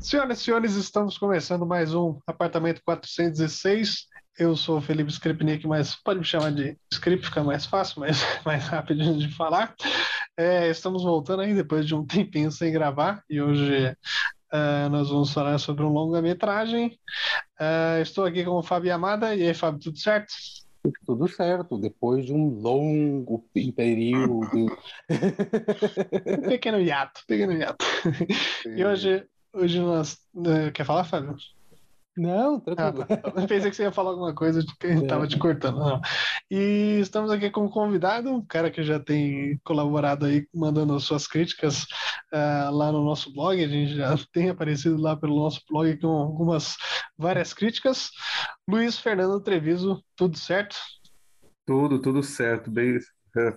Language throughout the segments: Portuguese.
Senhoras e senhores, estamos começando mais um Apartamento 406. Eu sou o Felipe Skripnik, mas pode me chamar de Script, fica mais fácil, mais, mais rápido de falar. É, estamos voltando aí depois de um tempinho sem gravar e hoje uh, nós vamos falar sobre um longa-metragem. Uh, estou aqui com o Fábio Amada. E aí, Fábio, tudo certo? Tudo certo, depois de um longo período. um pequeno hiato, pequeno hiato. E hoje, hoje nós. Uh, quer falar, Fábio? Não, tranquilo. Ah, tá. Pensei que você ia falar alguma coisa de que estava é. te cortando. Não. E estamos aqui com um convidado, um cara que já tem colaborado aí, mandando as suas críticas uh, lá no nosso blog. A gente já tem aparecido lá pelo nosso blog com algumas várias críticas. Luiz Fernando Treviso, tudo certo? Tudo, tudo certo. Bem,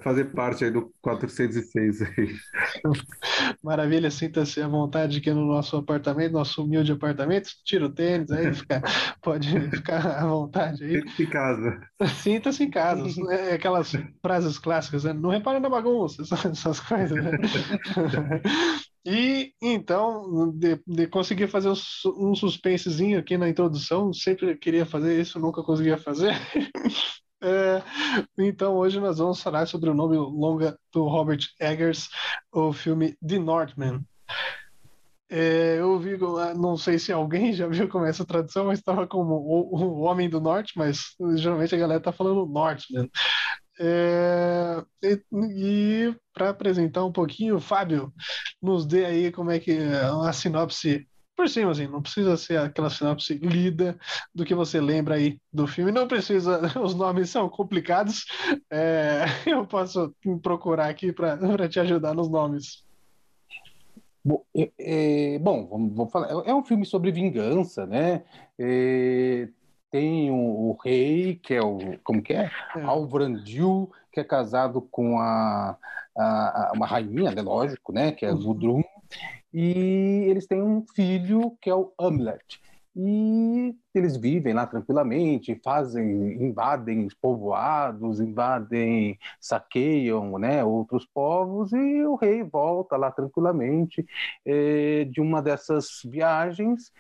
fazer parte aí do 406 aí. Maravilha, sinta-se à vontade aqui no nosso apartamento, nosso humilde apartamento. Tira o tênis aí, fica, pode ficar à vontade aí. Sinta-se em casa. Sinta-se em casa. É aquelas frases clássicas, né? Não repara na bagunça, essas coisas. Né? E então, de, de conseguir fazer um suspensezinho aqui na introdução, sempre queria fazer isso, nunca conseguia fazer. É, então, hoje nós vamos falar sobre o nome longa do Robert Eggers, o filme The Northman. É, eu vi, não sei se alguém já viu como é essa tradução, mas estava como o, o, Homem do Norte, mas geralmente a galera está falando Northman. É, e, e para apresentar um pouquinho, Fábio, nos dê aí como é que a sinopse por cima, assim, não precisa ser aquela sinopse lida do que você lembra aí do filme, não precisa, os nomes são complicados, é, eu posso procurar aqui para te ajudar nos nomes. Bom, é, é, bom vamos, vamos, falar, é um filme sobre vingança, né? É, tem o, o, rei, que é o, como que é? é. Alvrandil, que é casado com a, a, a uma rainha, né, lógico, né? Que é uhum. Gudrun, e eles têm um filho que é o Hamlet. E eles vivem lá tranquilamente, fazem, invadem povoados, invadem, saqueiam, né, outros povos e o rei volta lá tranquilamente é, de uma dessas viagens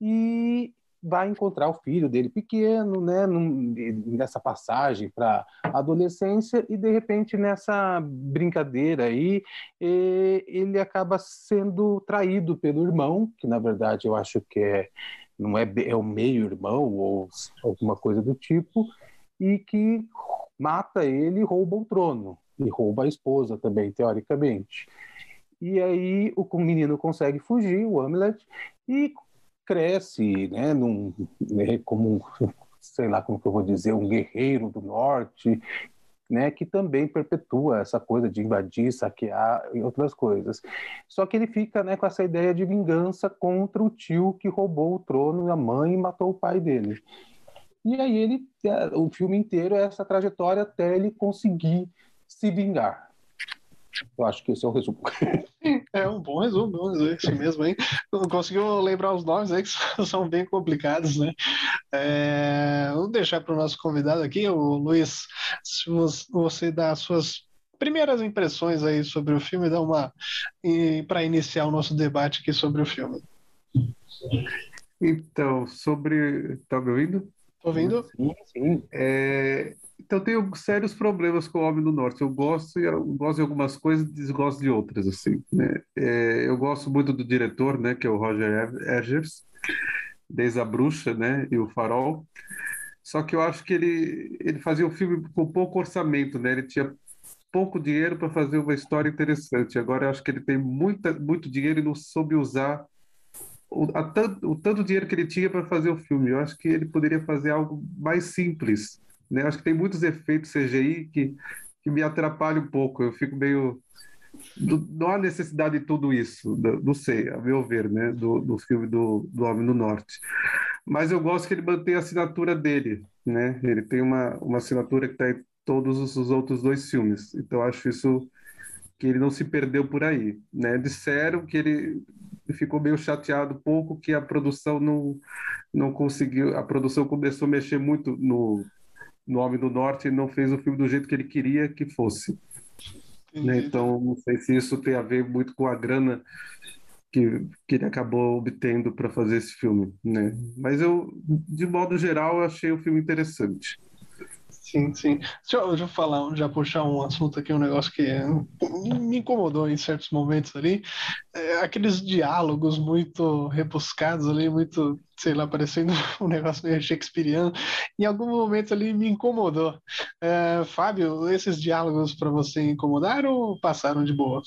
e vai encontrar o filho dele pequeno, né, nessa passagem para adolescência e de repente nessa brincadeira aí ele acaba sendo traído pelo irmão, que na verdade eu acho que é não é é o meio irmão ou alguma coisa do tipo e que mata ele rouba o trono e rouba a esposa também teoricamente. E aí o menino consegue fugir, o Hamlet, e cresce, né, num, né, como, sei lá como que eu vou dizer, um guerreiro do norte, né, que também perpetua essa coisa de invadir, saquear e outras coisas. Só que ele fica né, com essa ideia de vingança contra o tio que roubou o trono, a mãe e matou o pai dele. E aí ele, é, o filme inteiro é essa trajetória até ele conseguir se vingar. Eu acho que esse é o resumo. É um bom resumo, bom resumo, isso mesmo, hein? Conseguiu lembrar os nomes aí que são bem complicados, né? É, vamos deixar para o nosso convidado aqui, o Luiz, se você dá as suas primeiras impressões aí sobre o filme, dá uma para iniciar o nosso debate aqui sobre o filme. Então, sobre. Tá me ouvindo? Tô ouvindo? Sim, sim. É, então, tenho sérios problemas com o Homem do Norte. Eu gosto, eu gosto de algumas coisas e desgosto de outras, assim, né? É, eu gosto muito do diretor, né, que é o Roger Eggers, desde A Bruxa, né, e O Farol. Só que eu acho que ele, ele fazia um filme com pouco orçamento, né? Ele tinha pouco dinheiro para fazer uma história interessante. Agora eu acho que ele tem muita, muito dinheiro e não soube usar o, a, o tanto dinheiro que ele tinha para fazer o filme. Eu acho que ele poderia fazer algo mais simples né? Acho que tem muitos efeitos CGI que, que me atrapalham um pouco. Eu fico meio. Não há necessidade de tudo isso, não sei, a meu ver, né? do, do filme do, do Homem do Norte. Mas eu gosto que ele mantenha a assinatura dele. Né? Ele tem uma, uma assinatura que está em todos os outros dois filmes. Então acho isso que ele não se perdeu por aí. Né? Disseram que ele ficou meio chateado pouco que a produção não, não conseguiu, a produção começou a mexer muito no, no Homem do Norte não fez o filme do jeito que ele queria que fosse. Né? Então, não sei se isso tem a ver muito com a grana que, que ele acabou obtendo para fazer esse filme, né? Mas eu, de modo geral, eu achei o filme interessante. Sim, sim. Deixa eu, deixa eu falar, já puxar um assunto aqui, um negócio que me incomodou em certos momentos ali. É, aqueles diálogos muito rebuscados ali, muito, sei lá, parecendo um negócio meio shakespeariano. Em algum momento ali me incomodou. É, Fábio, esses diálogos para você incomodaram ou passaram de boa?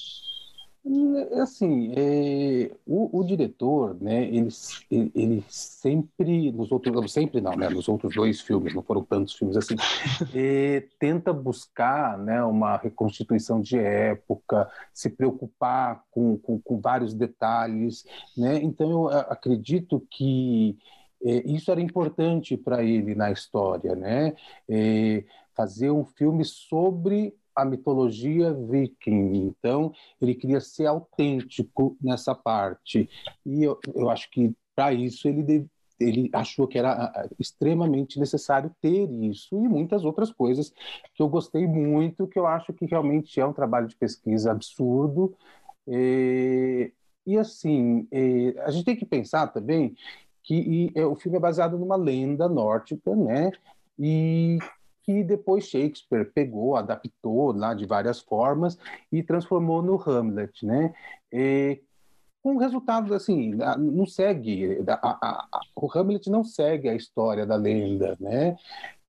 É, assim, é, o, o, diretor, né, ele, ele sempre, nos outros, sempre não, né, nos outros dois filmes, não foram tantos filmes assim, é, tenta buscar, né, uma reconstituição de época, se preocupar com, com, com vários detalhes, né, então eu acredito que é, isso era importante para ele na história, né, é, fazer um filme sobre a mitologia viking. Então, ele queria ser autêntico nessa parte. E eu, eu acho que, para isso, ele, deve, ele achou que era extremamente necessário ter isso e muitas outras coisas que eu gostei muito, que eu acho que realmente é um trabalho de pesquisa absurdo. E, e assim, a gente tem que pensar também que e, é, o filme é baseado numa lenda nórdica, né? E que depois Shakespeare pegou, adaptou lá de várias formas e transformou no Hamlet, né? E, com resultados assim, não segue a, a, o Hamlet não segue a história da lenda, né?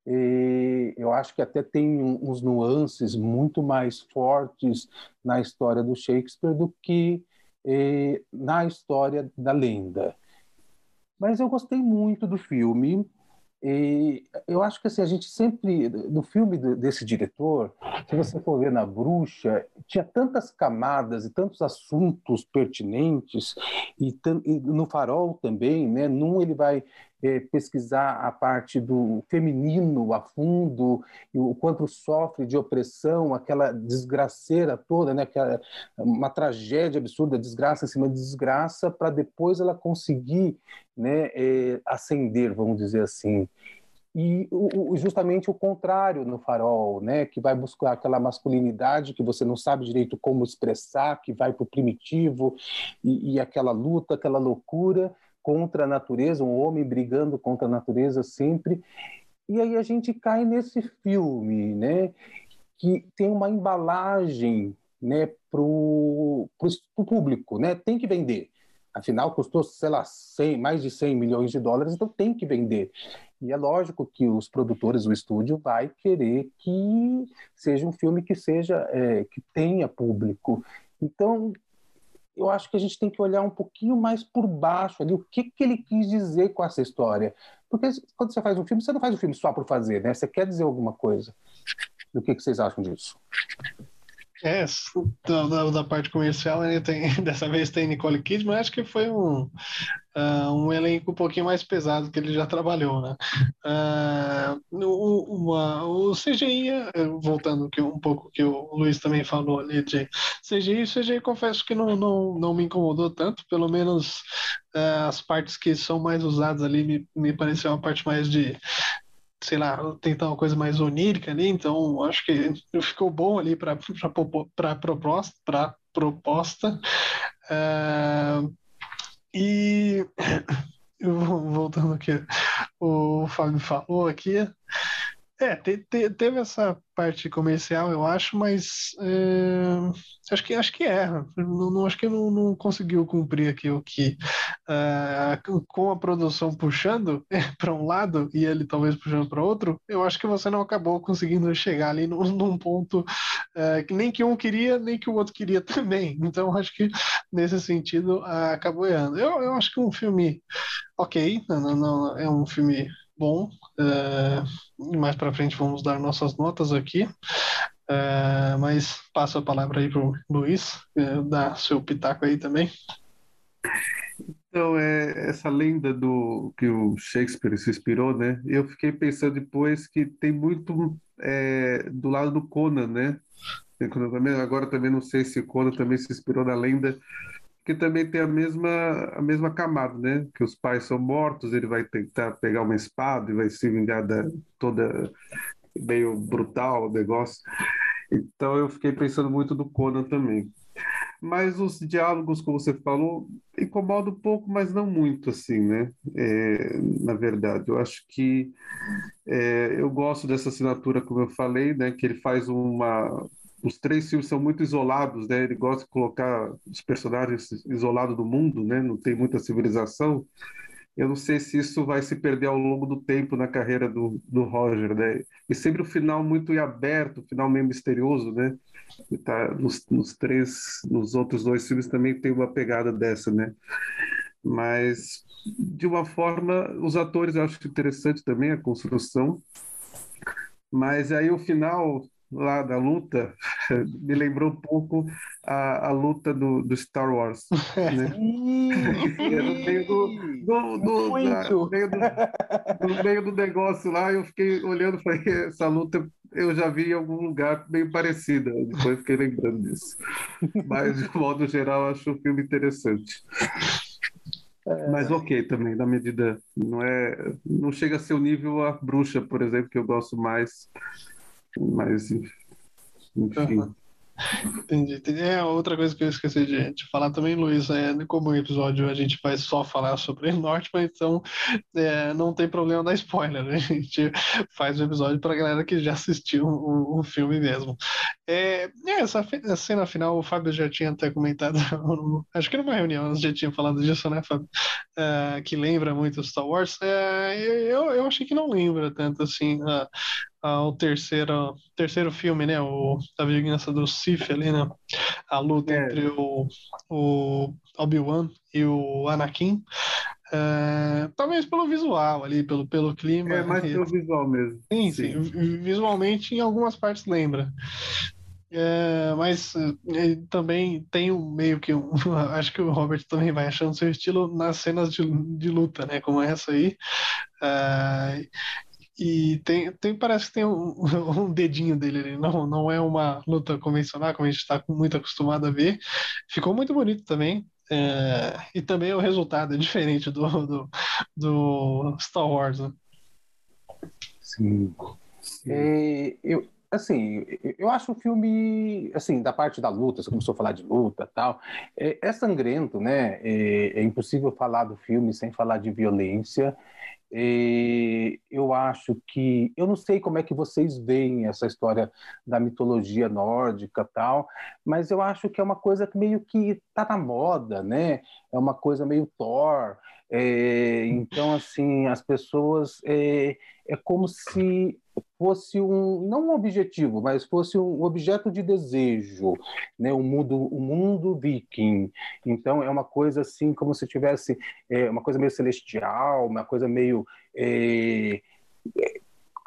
E eu acho que até tem uns nuances muito mais fortes na história do Shakespeare do que eh, na história da lenda. Mas eu gostei muito do filme. E eu acho que assim, a gente sempre, no filme desse diretor, se você for ver na Bruxa, tinha tantas camadas e tantos assuntos pertinentes, e, e no Farol também, né? Num ele vai é, pesquisar a parte do feminino a fundo, o quanto sofre de opressão, aquela desgraceira toda, né? aquela, uma tragédia absurda, desgraça em cima de desgraça, para depois ela conseguir né, é, ascender, vamos dizer assim e justamente o contrário no farol, né, que vai buscar aquela masculinidade que você não sabe direito como expressar, que vai para o primitivo e, e, aquela luta, aquela loucura, contra a natureza, um homem brigando contra a natureza sempre. E aí a gente cai nesse filme, né, que tem uma embalagem, né, para o público, né, tem que vender. Afinal, custou, sei lá, 100, mais de 100 milhões de dólares, então tem que vender. E é lógico que os produtores, o estúdio, vai querer que seja um filme que seja é, que tenha público. Então, eu acho que a gente tem que olhar um pouquinho mais por baixo ali, o que, que ele quis dizer com essa história. Porque quando você faz um filme, você não faz um filme só por fazer, né? Você quer dizer alguma coisa. Do que, que vocês acham disso? É, da, da, parte comercial, né, tem, dessa vez tem Nicole Kidman, acho que foi um, uh, um elenco um pouquinho mais pesado que ele já trabalhou, né? Uh, uma, o CGI, voltando que um pouco que o Luiz também falou ali de CGI, o CGI confesso que não, não, não me incomodou tanto, pelo menos uh, as partes que são mais usadas ali me, me pareceu uma parte mais de sei lá, tentar uma coisa mais onírica ali, então acho que ficou bom ali para a proposta. Pra proposta. Uh, e voltando aqui, o Fábio falou aqui, é, te, te, teve essa parte comercial, eu acho, mas é, acho que acho que é. Não, não acho que não, não, conseguiu cumprir aqui o que uh, com a produção puxando para um lado e ele talvez puxando para outro. Eu acho que você não acabou conseguindo chegar ali num, num ponto uh, que nem que um queria nem que o outro queria também. Então acho que nesse sentido acabou errando. Eu, eu acho que um filme ok, não, não, é um filme bom. Uh, mais para frente vamos dar nossas notas aqui. Uh, mas passo a palavra aí para o Luiz, uh, dar seu pitaco aí também. Então, é essa lenda do que o Shakespeare se inspirou, né? Eu fiquei pensando depois que tem muito é, do lado do Conan, né? Agora também não sei se Conan também se inspirou na lenda que também tem a mesma, a mesma camada, né? Que os pais são mortos, ele vai tentar pegar uma espada e vai se vingar da, toda meio brutal o negócio. Então eu fiquei pensando muito do Conan também. Mas os diálogos, como você falou, incomodam um pouco, mas não muito, assim, né? É, na verdade, eu acho que é, eu gosto dessa assinatura, como eu falei, né? Que ele faz uma os três filmes são muito isolados, né? Ele gosta de colocar os personagens isolados do mundo, né? Não tem muita civilização. Eu não sei se isso vai se perder ao longo do tempo na carreira do, do Roger, né? E sempre o final muito aberto, o final meio misterioso, né? E tá nos, nos três, nos outros dois filmes também tem uma pegada dessa, né? Mas de uma forma, os atores eu acho interessante também a construção. Mas aí o final lá da luta me lembrou um pouco a, a luta do, do Star Wars. Né? no meio do, do, do, meio do, no meio do negócio lá, eu fiquei olhando e falei, essa luta eu já vi em algum lugar meio parecida. Depois fiquei lembrando disso. Mas, de modo geral, acho o filme interessante. Mas ok também, na medida. Não, é, não chega a ser o nível a bruxa, por exemplo, que eu gosto mais mas, enfim. Entendi, entendi. É outra coisa que eu esqueci de, de falar também, Luiz, é como o episódio a gente vai só falar sobre Northman, então é, não tem problema dar spoiler, né? A gente faz o episódio para galera que já assistiu o, o filme mesmo. É, é essa a cena final, o Fábio já tinha até comentado, acho que numa reunião nós já tinha falado disso, né, Fábio? É, que lembra muito Star Wars. É, eu, eu achei que não lembra tanto assim ao terceiro, terceiro filme, né? O, a vingança do Sith ali, né? A luta é. entre o, o Obi-Wan e o Anakin. É, talvez pelo visual ali, pelo, pelo clima. É mais pelo visual mesmo. Sim, sim, sim. Visualmente, em algumas partes lembra. É, mas é, também tem um meio que um, acho que o Robert também vai achando seu estilo nas cenas de, de luta, né? Como essa aí. É, e tem, tem, parece que tem um, um dedinho dele ali. Não, não é uma luta convencional, como a gente está muito acostumado a ver. Ficou muito bonito também. É, e também o resultado é diferente do, do, do Star Wars. Né? Sim. É, eu, assim, eu acho o filme, assim, da parte da luta, você começou a falar de luta tal, é, é sangrento, né? É, é, impossível falar do filme sem falar de violência. E eu acho que eu não sei como é que vocês veem essa história da mitologia nórdica tal, mas eu acho que é uma coisa que meio que tá na moda, né? É uma coisa meio Thor. É, então assim as pessoas é, é como se fosse um não um objetivo, mas fosse um objeto de desejo, né? O mundo, o mundo viking. Então é uma coisa assim como se tivesse é, uma coisa meio celestial, uma coisa meio é,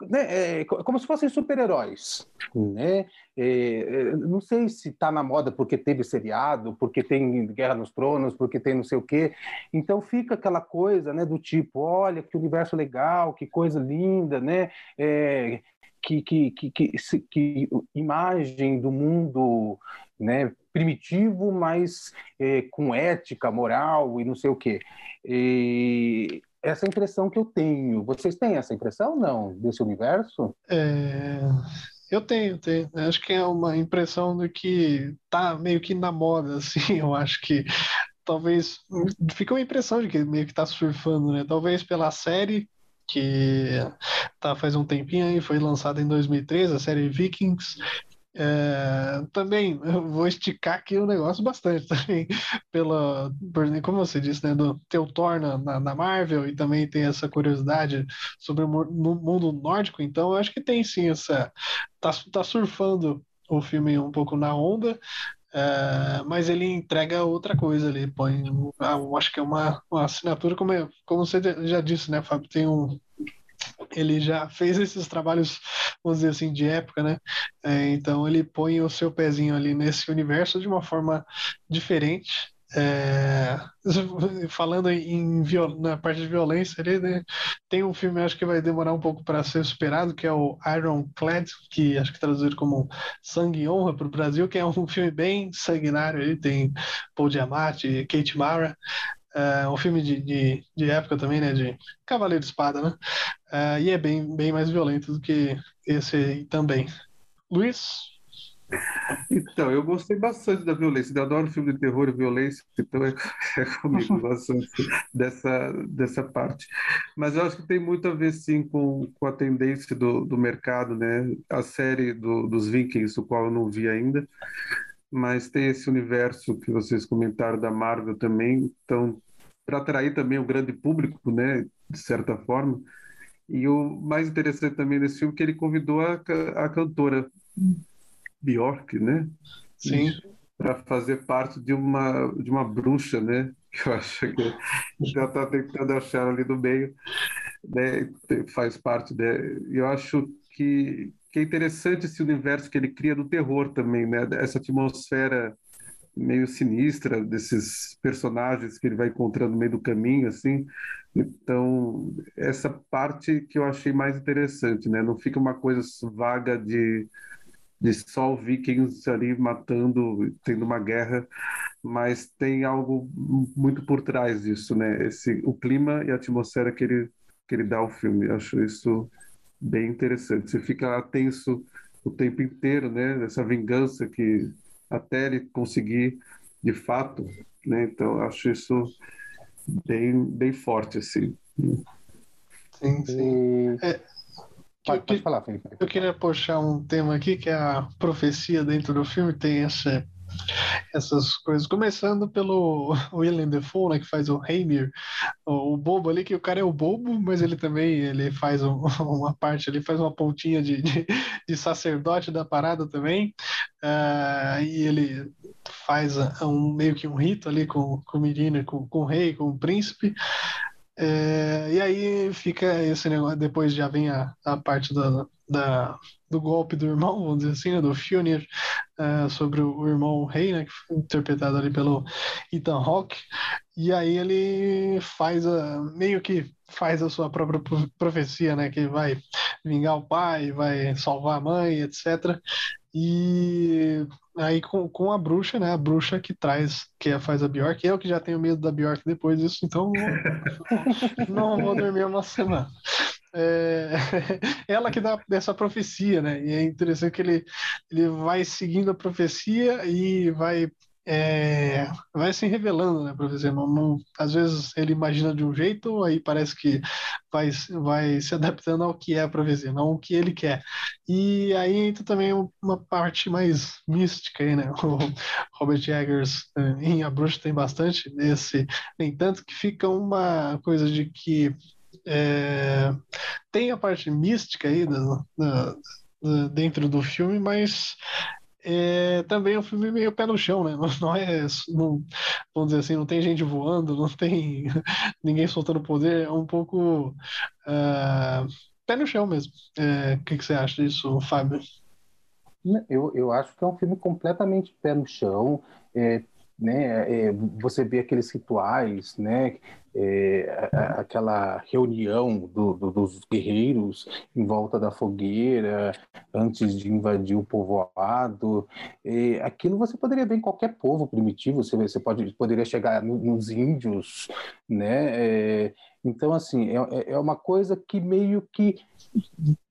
né, é, como se fossem super-heróis, né? É, é não sei se está na moda porque teve seriado, porque tem Guerra nos Tronos, porque tem não sei o quê. Então fica aquela coisa, né, do tipo, olha que universo legal, que coisa linda, né? É, que, que, que, que, que imagem do mundo, né, primitivo, mas é, com ética, moral e não sei o quê. E essa impressão que eu tenho. Vocês têm essa impressão, não, desse universo? É... Eu tenho, tenho. Acho que é uma impressão de que tá meio que na moda, assim. Eu acho que talvez fica uma impressão de que meio que tá surfando, né? Talvez pela série que tá faz um tempinho aí, foi lançada em 2013, a série Vikings, é, também eu vou esticar aqui o negócio bastante também, pela, como você disse, né, do teu Thor na, na, Marvel e também tem essa curiosidade sobre o mundo nórdico, então eu acho que tem sim essa. Tá, tá surfando o filme um pouco na onda, é, mas ele entrega outra coisa ali, põe, eu acho que é uma, uma assinatura, como, é, como você já disse, né, Fábio, tem um, ele já fez esses trabalhos, vamos dizer assim, de época, né? É, então ele põe o seu pezinho ali nesse universo de uma forma diferente. É, falando em na parte de violência né, tem um filme acho que vai demorar um pouco para ser superado que é o Ironclad que acho que traduzido como Sangue e Honra para o Brasil que é um filme bem sanguinário ele tem Paul Giamatti Kate Mara é um filme de, de, de, época também, né? De Cavaleiro de Espada, né? É, e é bem, bem mais violento do que esse aí também. Luiz? Então, eu gostei bastante da violência. Eu adoro filme de terror e violência, então é, é comigo bastante dessa, dessa parte. Mas eu acho que tem muito a ver, sim, com, com a tendência do, do mercado, né? A série do, dos Vikings, o qual eu não vi ainda, mas tem esse universo que vocês comentaram da Marvel também, então, para atrair também o grande público, né? De certa forma. E o mais interessante também desse filme é que ele convidou a, a cantora Bjork, né? Sim. Para fazer parte de uma, de uma bruxa, né? Que eu acho que ela está tentando achar ali no meio, né? Faz parte de. Eu acho que, que é interessante esse universo que ele cria do terror também, né? Essa atmosfera meio sinistra desses personagens que ele vai encontrando no meio do caminho, assim. Então, essa parte que eu achei mais interessante, né? Não fica uma coisa vaga de de só vikings ali matando, tendo uma guerra, mas tem algo muito por trás disso, né? Esse, o clima e a atmosfera que ele, que ele dá ao filme. Eu acho isso bem interessante. Você fica tenso o tempo inteiro, né? Essa vingança que até ele conseguir de fato, né? Então, acho isso bem, bem forte, assim. Sim, sim. É, Pode, pode falar, Felipe. Eu queria puxar um tema aqui que é a profecia dentro do filme tem essa, essas coisas. Começando pelo William Defoe, né, que faz o Heimir, o, o, bobo ali, que o cara é o bobo, mas ele também ele faz um, uma parte ali, faz uma pontinha de, de, de sacerdote da parada também. Uh, e ele faz um, meio que um rito ali com, com o menino, com, com o rei, com o príncipe. É, e aí fica esse negócio, depois já vem a, a parte da, da, do golpe do irmão, vamos dizer assim, né, do Fjolnir, é, sobre o, o, irmão rei, né, que foi interpretado ali pelo Ethan Hawke, e aí ele faz a, meio que faz a sua própria profecia, né, que vai vingar o pai, vai salvar a mãe, etc. E aí com, com a bruxa, né? A bruxa que traz, que faz a Bjork. Eu que já tenho medo da Bjork depois disso, então não vou dormir uma semana. É, ela que dá essa profecia, né? E é interessante que ele, ele vai seguindo a profecia e vai é, vai se revelando, né, professor? Não, às vezes ele imagina de um jeito, aí parece que vai, vai se adaptando ao que é a profecia, não o que ele quer. E aí entra também uma parte mais mística aí, né? O Robert Eggers é, em A Bruxa tem bastante desse, nem tanto que fica uma coisa de que é, tem a parte mística aí dentro do filme, mas é também é um filme meio pé no chão, né? Não, não é, não, vamos dizer assim, não tem gente voando, não tem ninguém soltando poder, é um pouco uh, pé no chão mesmo. É, o que, que você acha disso, Fábio? Eu, eu acho que é um filme completamente pé no chão. É, né, é, você vê aqueles rituais, né, é, aquela reunião do, do, dos guerreiros em volta da fogueira antes de invadir o povoado. É, aquilo você poderia ver em qualquer povo primitivo. Você, você pode, poderia chegar nos índios, né? É, então, assim, é, é, é uma coisa que meio que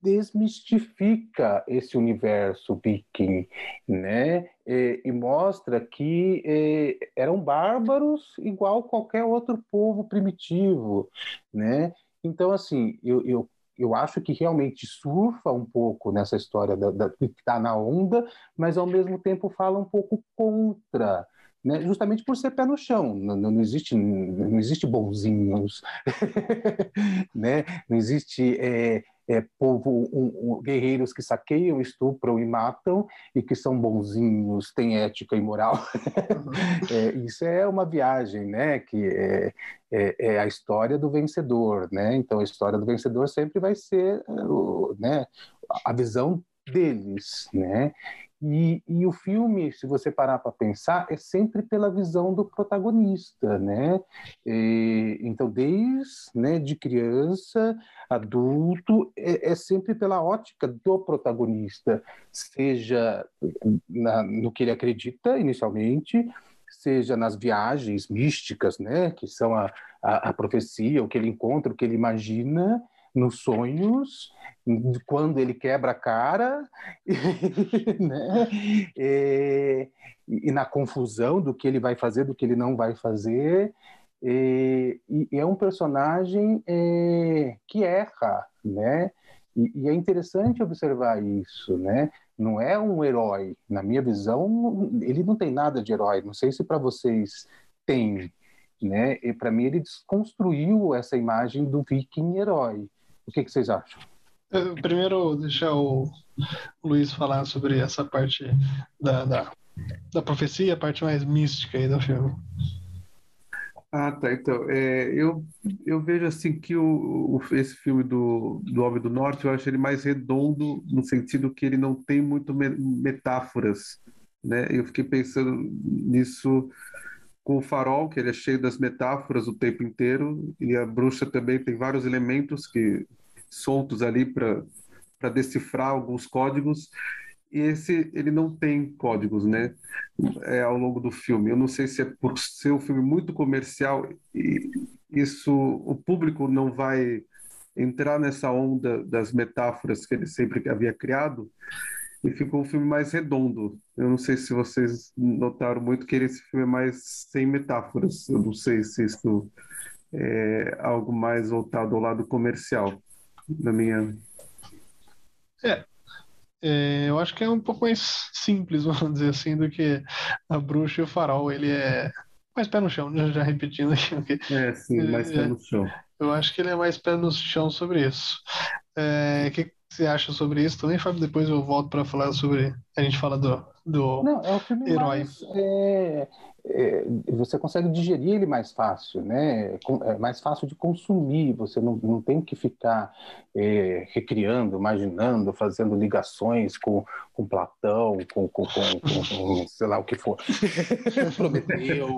desmistifica esse universo viking, né? E, e mostra que é, eram bárbaros igual qualquer outro povo primitivo, né? Então, assim, eu, eu, eu acho que realmente surfa um pouco nessa história da, da, que está na onda, mas ao mesmo tempo fala um pouco contra, né? justamente por ser pé no chão. Não, não existe, não existe bonzinhos, né? não existe é, é, povo, um, um, guerreiros que saqueiam, estupram e matam e que são bonzinhos, têm ética e moral. Uhum. é, isso é uma viagem, né? Que é, é, é, a história do vencedor, né? Então a história do vencedor sempre vai ser, né? A visão deles, né? E, e, o filme, se você parar para pensar, é sempre pela visão do protagonista, né? E, então, desde né, de criança, adulto, é, é, sempre pela ótica do protagonista, seja na, no que ele acredita inicialmente, seja nas viagens místicas, né? Que são a, a, a profecia, o que ele encontra, o que ele imagina, nos sonhos, quando ele quebra a cara, né? E, e, na confusão do que ele vai fazer, do que ele não vai fazer. E, e é um personagem é, que erra, né? E, e, é interessante observar isso, né? Não é um herói. Na minha visão, ele não tem nada de herói. Não sei se para vocês tem, né? E para mim ele desconstruiu essa imagem do viking herói. O que, que vocês acham? Primeiro, deixar o Luiz falar sobre essa parte da, da, da profecia, a parte mais mística aí do filme. Ah, tá. Então, é, eu, eu vejo assim que o, o, esse filme do, do Homem do Norte, eu acho ele mais redondo no sentido que ele não tem muito me, metáforas, né? Eu fiquei pensando nisso com o Farol, que ele é cheio das metáforas o tempo inteiro, e a Bruxa também tem vários elementos que soltos ali para decifrar alguns códigos e esse ele não tem códigos, né? É, ao longo do filme. Eu não sei se é por ser um filme muito comercial e isso o público não vai entrar nessa onda das metáforas que ele sempre havia criado e ficou um filme mais redondo. Eu não sei se vocês notaram muito que esse filme é mais sem metáforas. Eu não sei se isso é algo mais voltado ao lado comercial, na minha. É, é, eu acho que é um pouco mais simples, vamos dizer assim, do que a bruxa e o farol. Ele é mais pé no chão, né? já repetindo aqui. É, sim, mais pé no chão. Eu acho que ele é mais pé no chão sobre isso. É, que você acha sobre isso também, Fábio? Depois eu volto para falar sobre. A gente fala do, do Não, é o filme herói. Mais, é, é, você consegue digerir ele mais fácil, né? É mais fácil de consumir. Você não, não tem que ficar é, recriando, imaginando, fazendo ligações com, com Platão, com, com, com, sei lá o que for. Prometeu,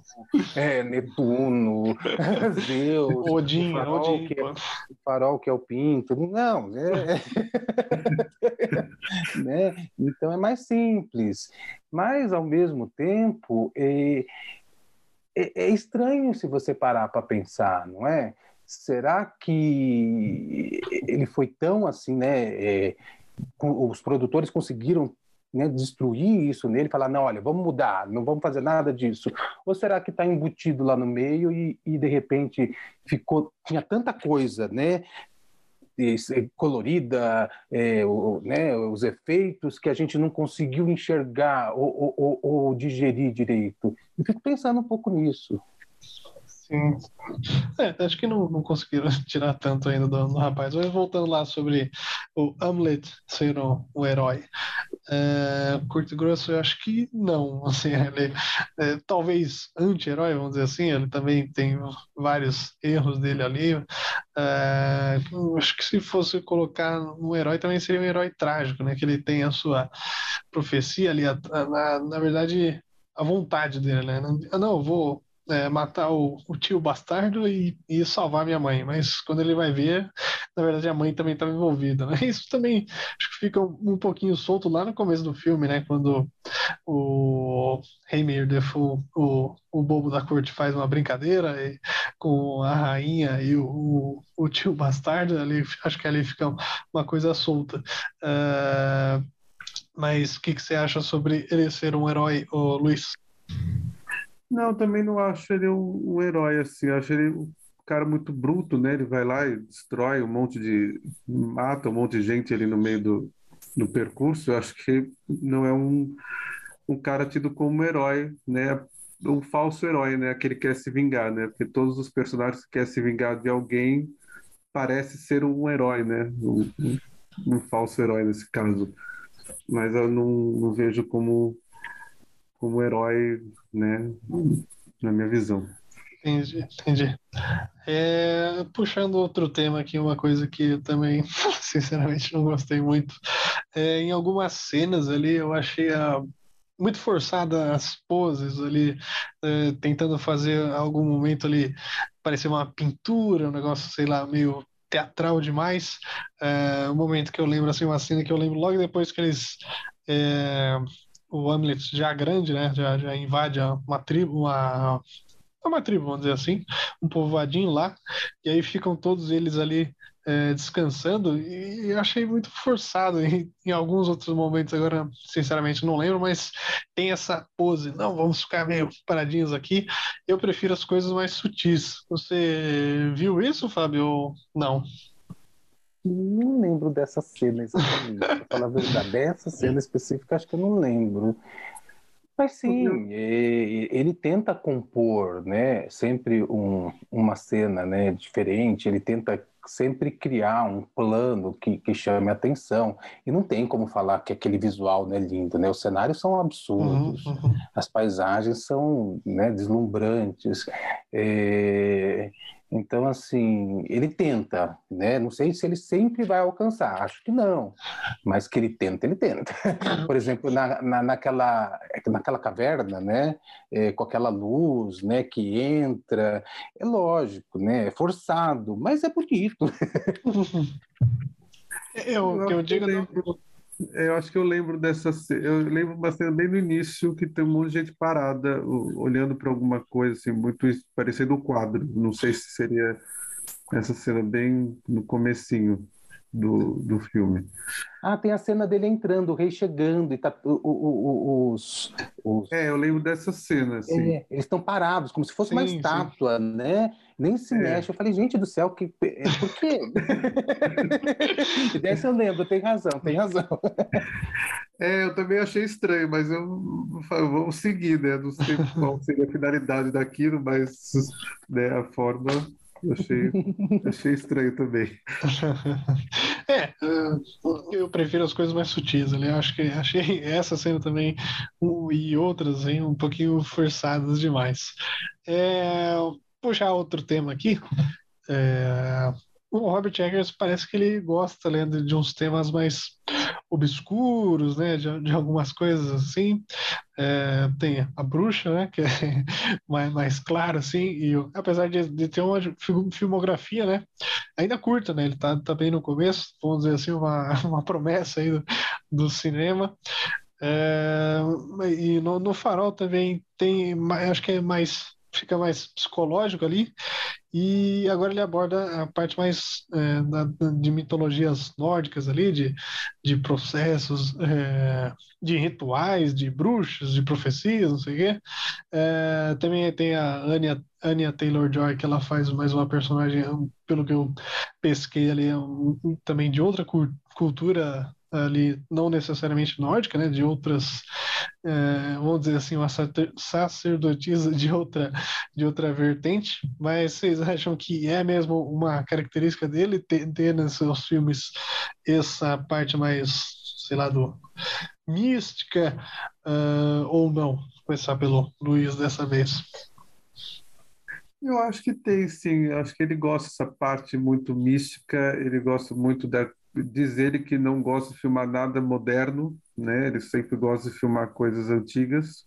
é, Netuno, Zeus, Odin, farol, Odin, que é, o farol que é o pinto. Não, é, né? Então é mais simples mas ao mesmo tempo é, é, é estranho se você parar para pensar, não é? Será que ele foi tão assim, né? É, os produtores conseguiram né, destruir isso nele, falar não, olha, vamos mudar, não vamos fazer nada disso. Ou será que está embutido lá no meio e, e de repente ficou tinha tanta coisa, né? Colorida, é, o, né, os efeitos que a gente não conseguiu enxergar ou, ou, ou digerir direito. Eu fico pensando um pouco nisso. É, acho que não, não conseguiram tirar tanto ainda do, do, rapaz. Mas voltando lá sobre o Hamlet ser um, um herói. É, curto e grosso, eu acho que não. Assim, ele é, talvez anti-herói, vamos dizer assim. Ele também tem vários erros dele ali. É, acho que se fosse colocar um herói, também seria um herói trágico, né? Que ele tem a sua profecia ali, a, a, na, na verdade, a vontade dele, né? Não eu vou é, matar o, o, tio bastardo e, e, salvar minha mãe. Mas quando ele vai ver, na verdade a mãe também estava envolvida. Né? Isso também acho que fica um, um, pouquinho solto lá no começo do filme, né? Quando o Heimir Defoe, o, o bobo da corte, faz uma brincadeira e, com a rainha e o, o, o, tio bastardo, ali, acho que ali fica uma coisa solta. Uh, mas o que, que você acha sobre ele ser um herói, Luiz? Não, também não acho ele um, um herói assim. Eu acho ele um cara muito bruto, né? Ele vai lá e destrói um monte de. mata um monte de gente ali no meio do, do percurso. Eu acho que não é um, um cara tido como herói, né? Um falso herói, né? Aquele que quer se vingar, né? Porque todos os personagens que querem se vingar de alguém parece ser um herói, né? Um, um, falso herói nesse caso. Mas eu não, não vejo como como herói, né, na minha visão. Entendi, entendi. É, puxando outro tema aqui, uma coisa que eu também, sinceramente, não gostei muito. É, em algumas cenas ali, eu achei a, muito forçada as poses ali, é, tentando fazer algum momento ali parecer uma pintura, um negócio, sei lá, meio teatral demais. É, um momento que eu lembro, assim, uma cena que eu lembro logo depois que eles é, o Hamlet já grande, né? Já, já invade uma tribo, uma, uma tribo, vamos dizer assim, um povoadinho lá, e aí ficam todos eles ali é, descansando e achei muito forçado em, em, alguns outros momentos. Agora, sinceramente, não lembro, mas tem essa pose. Não, vamos ficar meio paradinhos aqui. Eu prefiro as coisas mais sutis. Você viu isso, Fábio? Ou não? Não lembro dessa cena exatamente. Pra falar a verdade, dessa cena específica, acho que eu não lembro. Mas sim, ele tenta compor, né, sempre um, uma cena, né, diferente. Ele tenta sempre criar um plano que, que chame atenção. E não tem como falar que aquele visual não é lindo, né? Os cenários são absurdos, uhum, uhum. as paisagens são né, deslumbrantes. É... Então, assim, ele tenta, né? Não sei se ele sempre vai alcançar, acho que não, mas que ele tenta, ele tenta. Por exemplo, na, na, naquela, naquela caverna, né? É, com aquela luz, né? Que entra, é lógico, né? É forçado, mas é bonito. eu, eu digo... Eu acho que eu lembro dessa. Eu lembro uma cena bem no início que tem um monte de gente parada, olhando para alguma coisa, assim, muito parecendo um quadro. Não sei se seria essa cena bem no comecinho do, do filme. Ah, tem a cena dele entrando, o rei chegando e tá, o, o, os, os, É, eu lembro dessa cena, assim. É, eles estão parados, como se fosse sim, uma estátua, sim. né? Nem se é. mexe. Eu falei, gente do céu, que... É, por quê? e dessa eu lembro, tem razão, tem razão. É, eu também achei estranho, mas eu, eu vamos seguir, né? Não sei qual seria a finalidade daquilo, mas né, a forma Achei, achei estranho também. É, eu prefiro as coisas mais sutis ali. Eu acho que achei essa cena também e outras hein, um pouquinho forçadas demais. É, puxar outro tema aqui. É, o Robert Eggers parece que ele gosta né, de uns temas mais obscuros, né, de, de algumas coisas assim. É, tem a bruxa, né, que é mais, mais clara, assim, e apesar de, de, ter uma filmografia, né, ainda curta, né, ele tá, tá bem no começo, vamos dizer assim, uma, uma promessa aí do, do cinema. É, e no, no Farol também tem, acho que é mais fica mais psicológico ali. E agora ele aborda a parte mais é, da, de mitologias nórdicas ali, de, de processos, é, de rituais, de bruxas, de profecias, não sei o quê. É, também tem a Anya, Anya Taylor-Joy, que ela faz mais uma personagem, pelo que eu pesquei ali, um, também de outra cultura ali, não necessariamente nórdica, né, de outras é, vamos dizer assim, uma sacerdotisa de outra, de outra vertente, mas vocês acham que é mesmo uma característica dele ter, ter nos seus filmes essa parte mais, sei lá, do mística uh, ou não? Vou começar pelo Luiz dessa vez. Eu acho que tem, sim. Eu acho que ele gosta dessa parte muito mística, ele gosta muito da. Diz ele que não gosta de filmar nada moderno, né? Ele sempre gosta de filmar coisas antigas.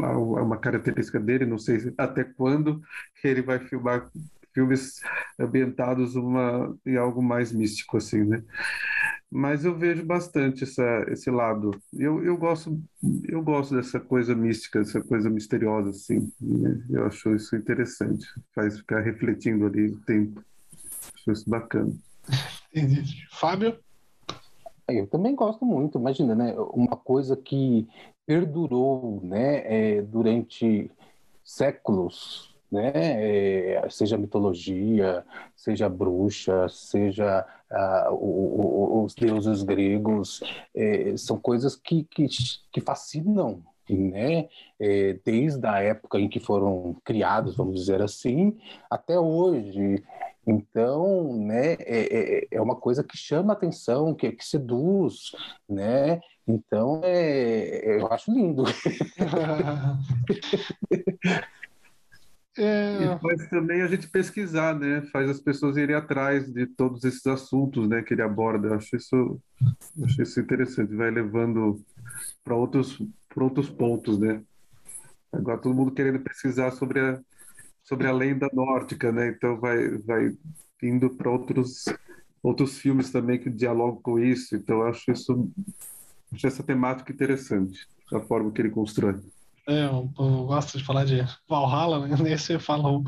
É, é uma característica dele, não sei até quando ele vai filmar filmes ambientados uma, em algo mais místico, assim, né? Mas eu vejo bastante essa, esse lado. Eu, eu, gosto, eu gosto dessa coisa mística, dessa coisa misteriosa, assim. Né? Eu acho isso interessante. Faz ficar refletindo ali o tempo. Acho isso bacana. Fábio? Eu também gosto muito, imagina, né? Uma coisa que perdurou, né, é, durante séculos, né? É, seja mitologia, seja bruxa, seja o, o, os deuses gregos, é, são coisas que, que, que fascinam, né? É, desde a época em que foram criados, vamos dizer assim, até hoje. Então, né, é, é, é uma coisa que chama atenção, que, que seduz, né? Então, é, eu acho lindo. É... E faz também a gente pesquisar, né? Faz as pessoas irem atrás de todos esses assuntos, né? Que ele aborda. Eu acho isso, acho isso interessante. Vai levando para outros, outros pontos, né? Agora todo mundo querendo pesquisar sobre a, sobre a lenda nórdica, né? Então vai, vai indo para outros, outros filmes também que dialogam com isso. Então acho isso, acho essa temática interessante, a forma que ele constrói. É, eu, eu, gosto de falar de Valhalla, né? Nesse fala,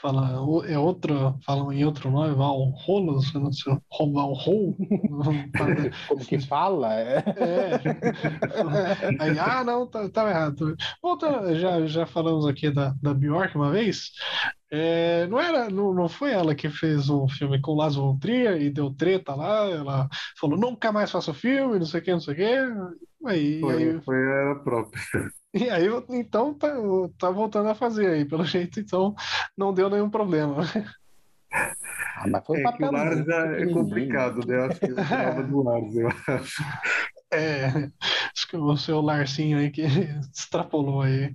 fala, é outro, falam em outro nome, Valrolos, não sei, Valrol, como que fala? É. é. Aí, ah, não, tá, tá errado. Voltando, já, já falamos aqui da, da Bjork uma vez, é, não era, não, não foi ela que fez um filme com Lázaro von Trier e deu treta lá, ela falou nunca mais faço filme, não sei o que, não sei o que. Aí, foi, aí... foi ela própria. E aí, então, tá, tá voltando a fazer aí, pelo jeito, então não deu nenhum problema. Ah, mas foi é que o Lars é complicado, né? Acho que eu falava do Lars, eu acho. É, acho que o seu Larcinho aí que extrapolou aí.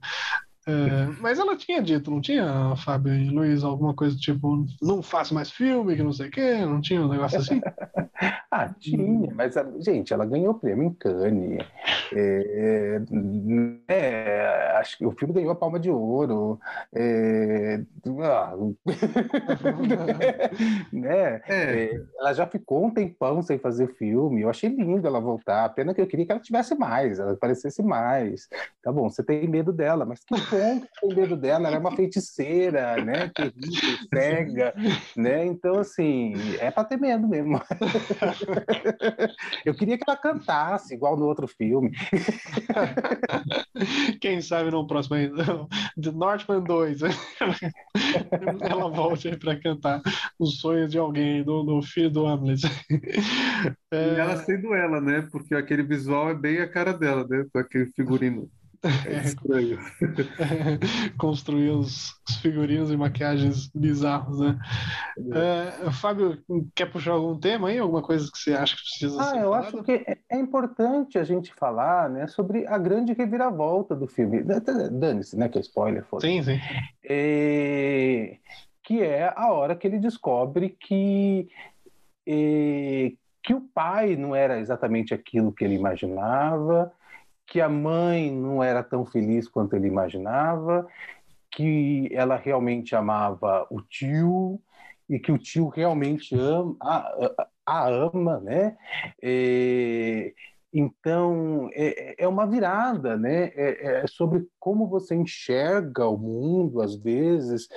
É, mas ela tinha dito, não tinha, Fábio e Luiz, alguma coisa tipo, não faço mais filme, que não sei o quê, não tinha um negócio assim? ah, tinha, mas, gente, ela ganhou o prêmio em Cannes. É, é, acho que o filme ganhou a Palma de Ouro. É, ah, né? É. é. ela já ficou um tempão sem fazer filme. Eu achei lindo ela voltar. Pena que eu queria que ela tivesse mais, ela aparecesse mais. Tá bom, você tem medo dela, mas que ponto medo dela, ela é uma feiticeira, né? Terrível, cega, né? Então, assim, é para ter medo mesmo. Eu queria que ela cantasse, igual no outro filme. Quem sabe no próximo The Northman 2 ela volte aí para cantar os sonhos de alguém, do, do filho do Hamlet. É... E ela sendo ela, né? Porque aquele visual é bem a cara dela, né? Com aquele figurino. É estranho. Construir os, os, figurinos e maquiagens bizarros, né? É. É, Fábio, quer puxar algum tema aí? Alguma coisa que você acha que precisa ah, ser eu falado? acho que é, é importante a gente falar né, sobre a grande reviravolta do filme. Dane-se, né? Que é spoiler. Foi. Sim, sim. É... Que é a hora que ele descobre que é, que o pai não era exatamente aquilo que ele imaginava, que a mãe não era tão feliz quanto ele imaginava, que ela realmente amava o tio e que o tio realmente ama, a, a ama, né? É, então é, é, uma virada, né? É, é, sobre como você enxerga o mundo às vezes,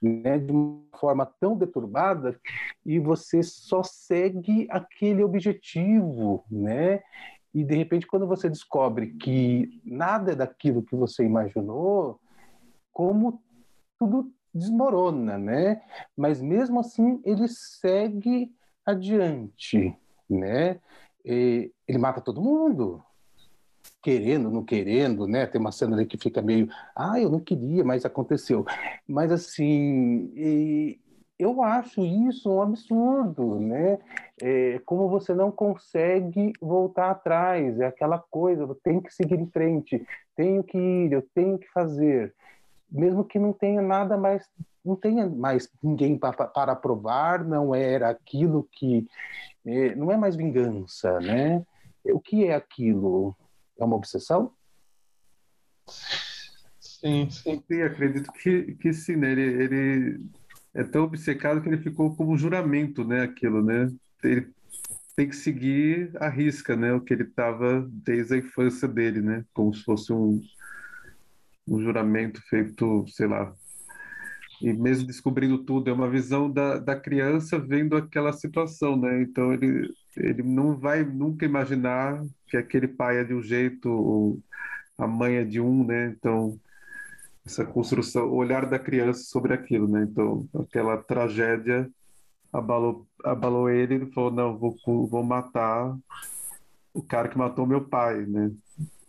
né? De uma forma tão deturbada e você só segue aquele objetivo, né? E de repente, quando você descobre que nada é daquilo que você imaginou, como tudo desmorona, né? Mas mesmo assim, ele segue adiante, né? E ele mata todo mundo, querendo, não querendo, né? Tem uma cena ali que fica meio, ah, eu não queria, mas aconteceu. Mas assim, e eu acho isso um absurdo, né? É, como você não consegue voltar atrás, é aquela coisa, eu tenho que seguir em frente, tenho que ir, eu tenho que fazer, mesmo que não tenha nada mais, não tenha mais ninguém para, para provar, não era aquilo que, é, não é mais vingança, né? O que é aquilo? É uma obsessão? Sim, sim. sim acredito que, que sim, né? ele, ele é tão obcecado que ele ficou como juramento, né? Aquilo, né? Ele tem que seguir a risca, né? O que ele estava desde a infância dele, né? Como se fosse um, um juramento feito, sei lá. E mesmo descobrindo tudo, é uma visão da, da criança vendo aquela situação, né? Então ele, ele não vai nunca imaginar que aquele pai é de um jeito, a mãe é de um, né? Então essa construção, o olhar da criança sobre aquilo, né? Então, aquela tragédia abalou, abalou ele, ele falou, não, vou, vou matar o cara que matou meu pai, né?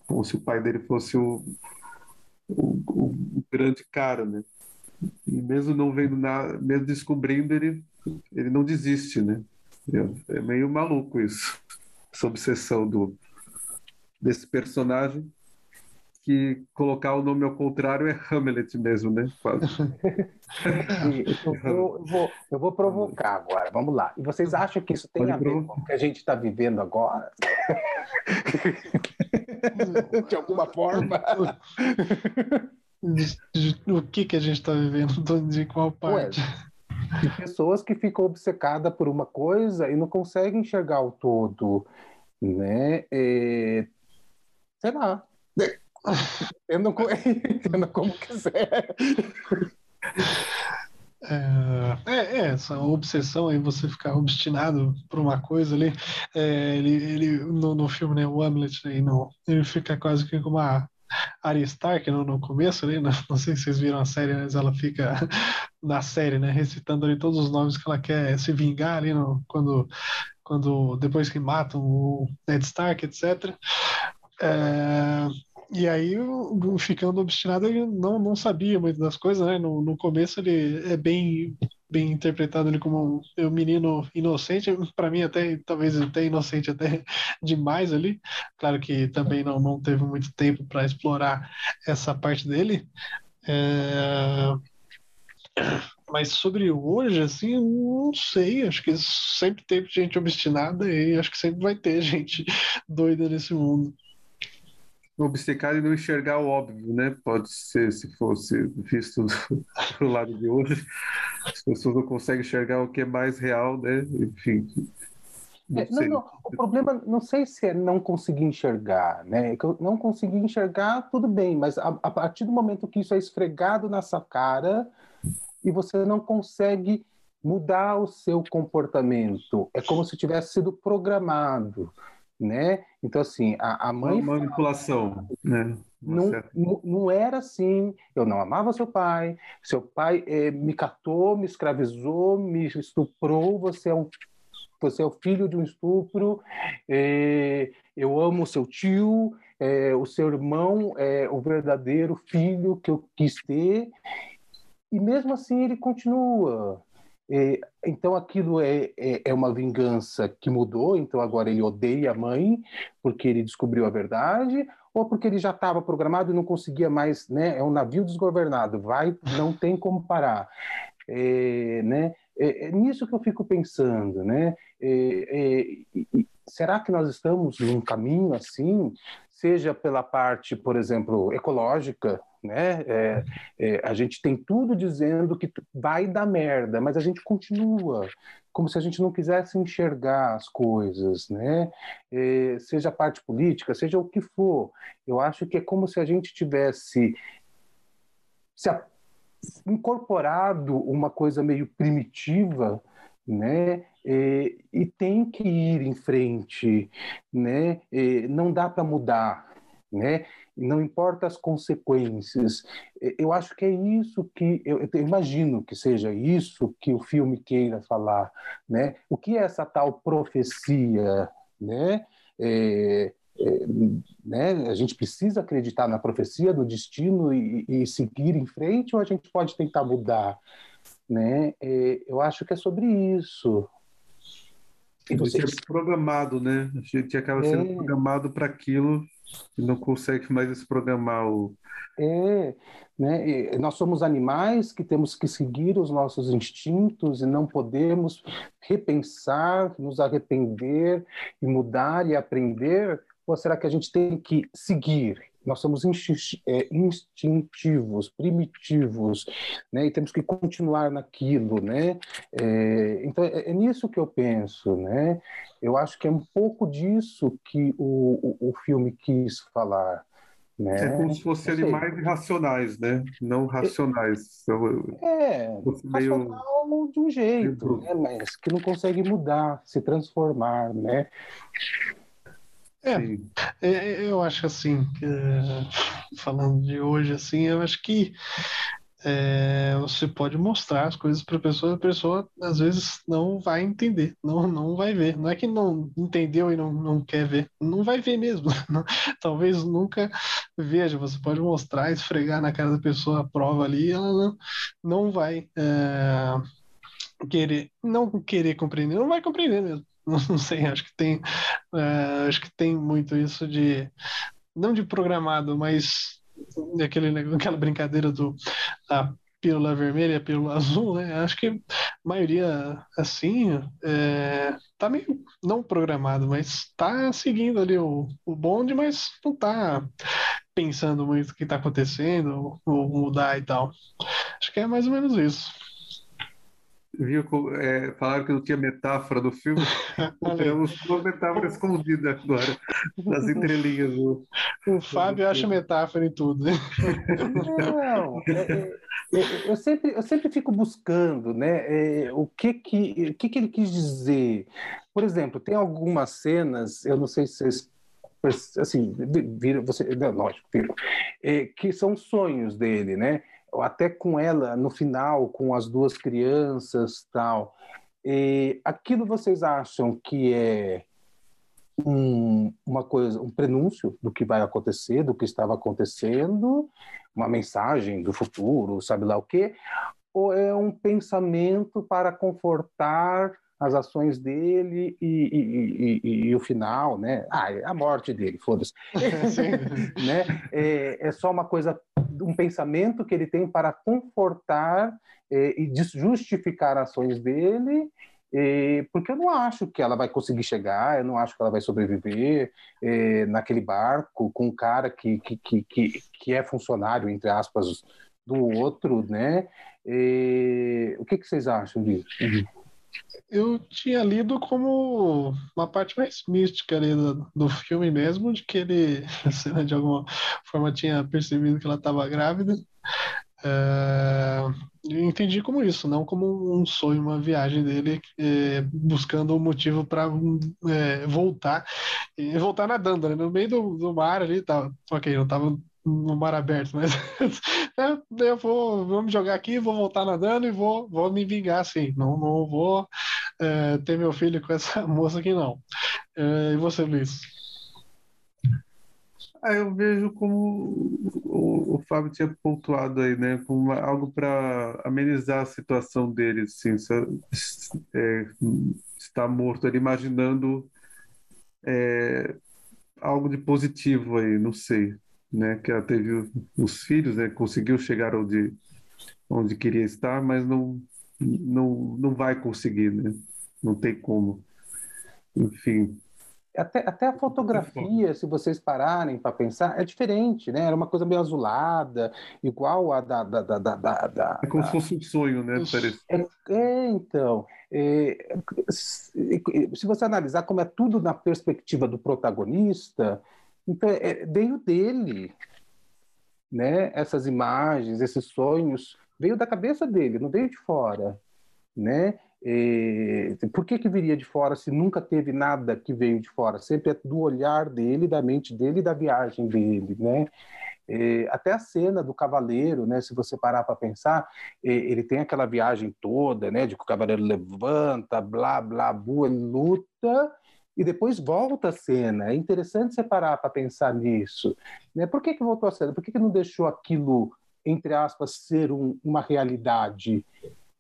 Como se o pai dele fosse o, o, o grande cara, né? E mesmo não vendo nada, mesmo descobrindo, ele, ele não desiste, né? É, é meio maluco isso, essa obsessão do, desse personagem que colocar o nome ao contrário é Hamlet mesmo, né? Quase. eu, vou, eu, vou, eu vou provocar agora, vamos lá. E vocês acham que isso tem Pode a ver com o que a gente está vivendo agora? De alguma forma? o que, que a gente está vivendo? De qual parte? Ué, de pessoas que ficam obcecadas por uma coisa e não conseguem enxergar o todo, né? É, sei lá. Entenda como, entenda como quiser. É, é, é, essa obsessão aí, você ficar obstinado por uma coisa ali. É, ele, ele no, no filme, né, o Hamlet, aí, no, ele fica quase que com uma Arya Stark no, no começo ali, não, né, não sei se vocês viram a série, mas ela fica na série, né, recitando ali todos os nomes que ela quer se vingar ali no, quando, quando depois que matam o Ned Stark, etc. É, e aí, ficando obstinado, ele não, não sabia muito das coisas, né? No, no começo ele é bem bem interpretado ali como um, menino inocente, para mim até talvez até inocente até demais ali. Claro que também não, não teve muito tempo para explorar essa parte dele. É... Mas sobre hoje, assim, não sei. Acho que sempre teve gente obstinada e acho que sempre vai ter gente doida nesse mundo obcecado e não enxergar o óbvio, né? Pode ser, se fosse visto do lado de hoje, as pessoas não conseguem enxergar o que é mais real, né? Enfim. Não, é, não, não, o problema não sei se é não conseguir enxergar, né? É não conseguir enxergar, tudo bem, mas a, a partir do momento que isso é esfregado nessa cara e você não consegue mudar o seu comportamento, é como se tivesse sido programado né? Então, assim, a, a mãe... Uma manipulação, né? Não, não, não, era assim, eu não amava seu pai, seu pai é, me catou, me escravizou, me estuprou, você é um você é o filho de um estupro, é, eu amo seu tio, é, o seu irmão é o verdadeiro filho que eu quis ter, e mesmo assim ele continua. É, então aquilo é, é, é, uma vingança que mudou, então agora ele odeia a mãe porque ele descobriu a verdade, ou porque ele já estava programado e não conseguia mais, né? É um navio desgovernado, vai, não tem como parar. É, né? É, é nisso que eu fico pensando, né? É, será que nós estamos num caminho assim, seja pela parte, por exemplo, ecológica, né? É, é, a gente tem tudo dizendo que vai dar merda, mas a gente continua como se a gente não quisesse enxergar as coisas, né? É, seja a parte política, seja o que for. Eu acho que é como se a gente tivesse se incorporado uma coisa meio primitiva, né? E, e tem que ir em frente, né? E não dá para mudar, né? não importa as consequências. Eu acho que é isso que eu, eu, imagino que seja isso que o filme queira falar, né? O que é essa tal profecia, né? É, é, né? A gente precisa acreditar na profecia, no destino e, e seguir em frente, ou a gente pode tentar mudar, né? É, eu acho que é sobre isso. E você... é programado, né? A gente acaba sendo é. programado para aquilo e não consegue mais desprogramar o. É, né? E nós somos animais que temos que seguir os nossos instintos e não podemos repensar, nos arrepender e mudar e aprender. Ou será que a gente tem que seguir nós somos é, instintivos, primitivos, né? E temos que continuar naquilo, né? É, então é, é, nisso que eu penso, né? Eu acho que é um pouco disso que o, o, o filme quis falar. Né? É como se fossem animais irracionais, né? Não racionais. É, meio... racional de um jeito, né? mas que não consegue mudar, se transformar, né? É, é, é, eu acho assim, que, falando de hoje, assim, eu acho que é, você pode mostrar as coisas para a pessoa, a pessoa às vezes não vai entender, não, não vai ver. Não é que não entendeu e não, não quer ver, não vai ver mesmo. Não, talvez nunca veja. Você pode mostrar, esfregar na cara da pessoa a prova ali, ela não, não vai é, querer, não querer compreender, não vai compreender mesmo. Não sei, acho que tem, uh, acho que tem muito isso de não de programado, mas aquele aquela brincadeira do a pílula vermelha a pílula azul, né? Acho que a maioria assim é, tá meio não programado, mas tá seguindo ali o, o bonde, mas não tá pensando muito o que tá acontecendo ou, ou mudar e tal. Acho que é mais ou menos isso. Viu, é, falaram que não tinha metáfora do filme. Temos uma metáfora escondida agora, nas entrelinhas. Do, o Fábio acha metáfora em tudo. Né? Não, é, é, é, eu, sempre, eu sempre fico buscando né, é, o, que, que, o que, que ele quis dizer. Por exemplo, tem algumas cenas, eu não sei se vocês assim, viram, você, não, lógico, viram, é, que são sonhos dele, né? Até com ela no final, com as duas crianças tal. E aquilo vocês acham que é um, uma coisa, um prenúncio do que vai acontecer, do que estava acontecendo, uma mensagem do futuro, sabe lá o quê? Ou é um pensamento para confortar as ações dele e, e, e, e, o final, né? Ah, é a morte dele, foda-se. né? É, é, só uma coisa, um pensamento que ele tem para confortar é, e justificar ações dele, é, porque eu não acho que ela vai conseguir chegar, eu não acho que ela vai sobreviver é, naquele barco com um cara que, que, que, que, é funcionário, entre aspas, do outro, né? O que, que vocês acham disso? Uhum eu tinha lido como uma parte mais mística ali do, do filme mesmo, de que ele, de alguma forma, tinha percebido que ela estava grávida. É, eu entendi como isso, não como um sonho, uma viagem dele é, buscando um motivo para é, voltar e voltar nadando, né? no meio do, do mar ali, tá, ok, não estava no mar aberto, mas eu vou, vou me jogar aqui, vou voltar nadando e vou, vou me vingar assim. Não, não vou é, ter meu filho com essa moça aqui, não. É, e você, Luiz? Ah, eu vejo como o, o Fábio tinha pontuado aí, né? Como uma, algo para amenizar a situação dele, assim, é, está morto ali, imaginando é, algo de positivo aí, não sei né? Que ela teve os filhos, né? Conseguiu chegar onde onde queria estar, mas não não não vai conseguir, né? Não tem como. Enfim. Até, até a fotografia, se vocês pararem para pensar, é diferente, né? Era uma coisa meio azulada, igual a da. da, da, da, da é como se fosse um sonho, né? Parece. É, é então. É, se você analisar como é tudo na perspectiva do protagonista, então, é, veio dele, né? Essas imagens, esses sonhos, veio da cabeça dele, não veio de fora, né? E, por que, que viria de fora se nunca teve nada que veio de fora? Sempre é do olhar dele, da mente dele da viagem dele, né? E, até a cena do cavaleiro, né? Se você parar para pensar, ele tem aquela viagem toda, né? De que o cavaleiro levanta, blá, blá, ele luta e depois volta a cena. É interessante você parar para pensar nisso. Né? Por que, que voltou a cena? Por que, que não deixou aquilo, entre aspas, ser um, uma realidade?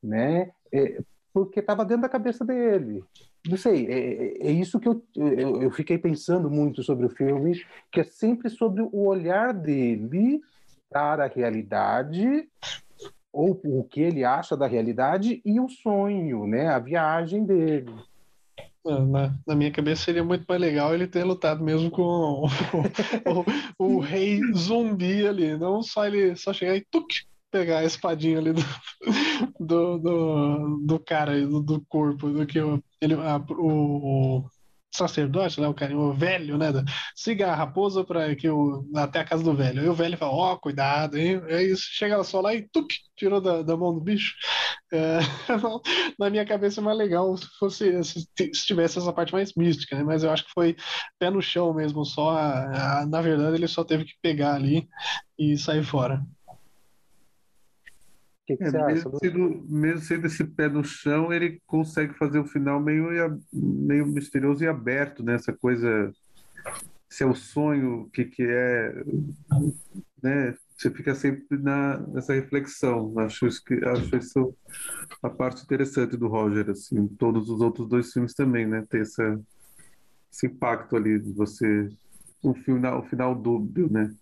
Né? É, porque estava dentro da cabeça dele. Não sei, é, é isso que eu, eu, eu, fiquei pensando muito sobre o filme, que é sempre sobre o olhar dele para a realidade, ou o que ele acha da realidade, e o sonho, né? a viagem dele. Na, na, minha cabeça seria muito mais legal ele ter lutado mesmo com o, o, o, o rei zumbi ali, não só ele só chegar e tuc, pegar a espadinha ali do, do, do, do cara, do, do corpo, do que o, ele, a, o, sacerdote, né, o cara, o velho, né, siga a raposa para que o até a casa do velho. Aí o velho fala, ó, oh, cuidado, hein? Aí chega só lá e tuc, tirou da, da mão do bicho. É, na minha cabeça é mais legal se fosse se, tivesse essa parte mais mística, né? Mas eu acho que foi pé no chão mesmo, só a, a, na verdade ele só teve que pegar ali e sair fora. Que que é, mesmo, sendo, mesmo sendo esse pé no chão, ele consegue fazer o final meio, meio misterioso e aberto, né? Essa coisa, se é o sonho, o que, que é, né? Você fica sempre na, nessa reflexão. Acho isso, que, acho isso a parte interessante do Roger, assim. Todos os outros dois filmes também, né? Tem essa, esse impacto ali de você... O final, o final dúbio, né?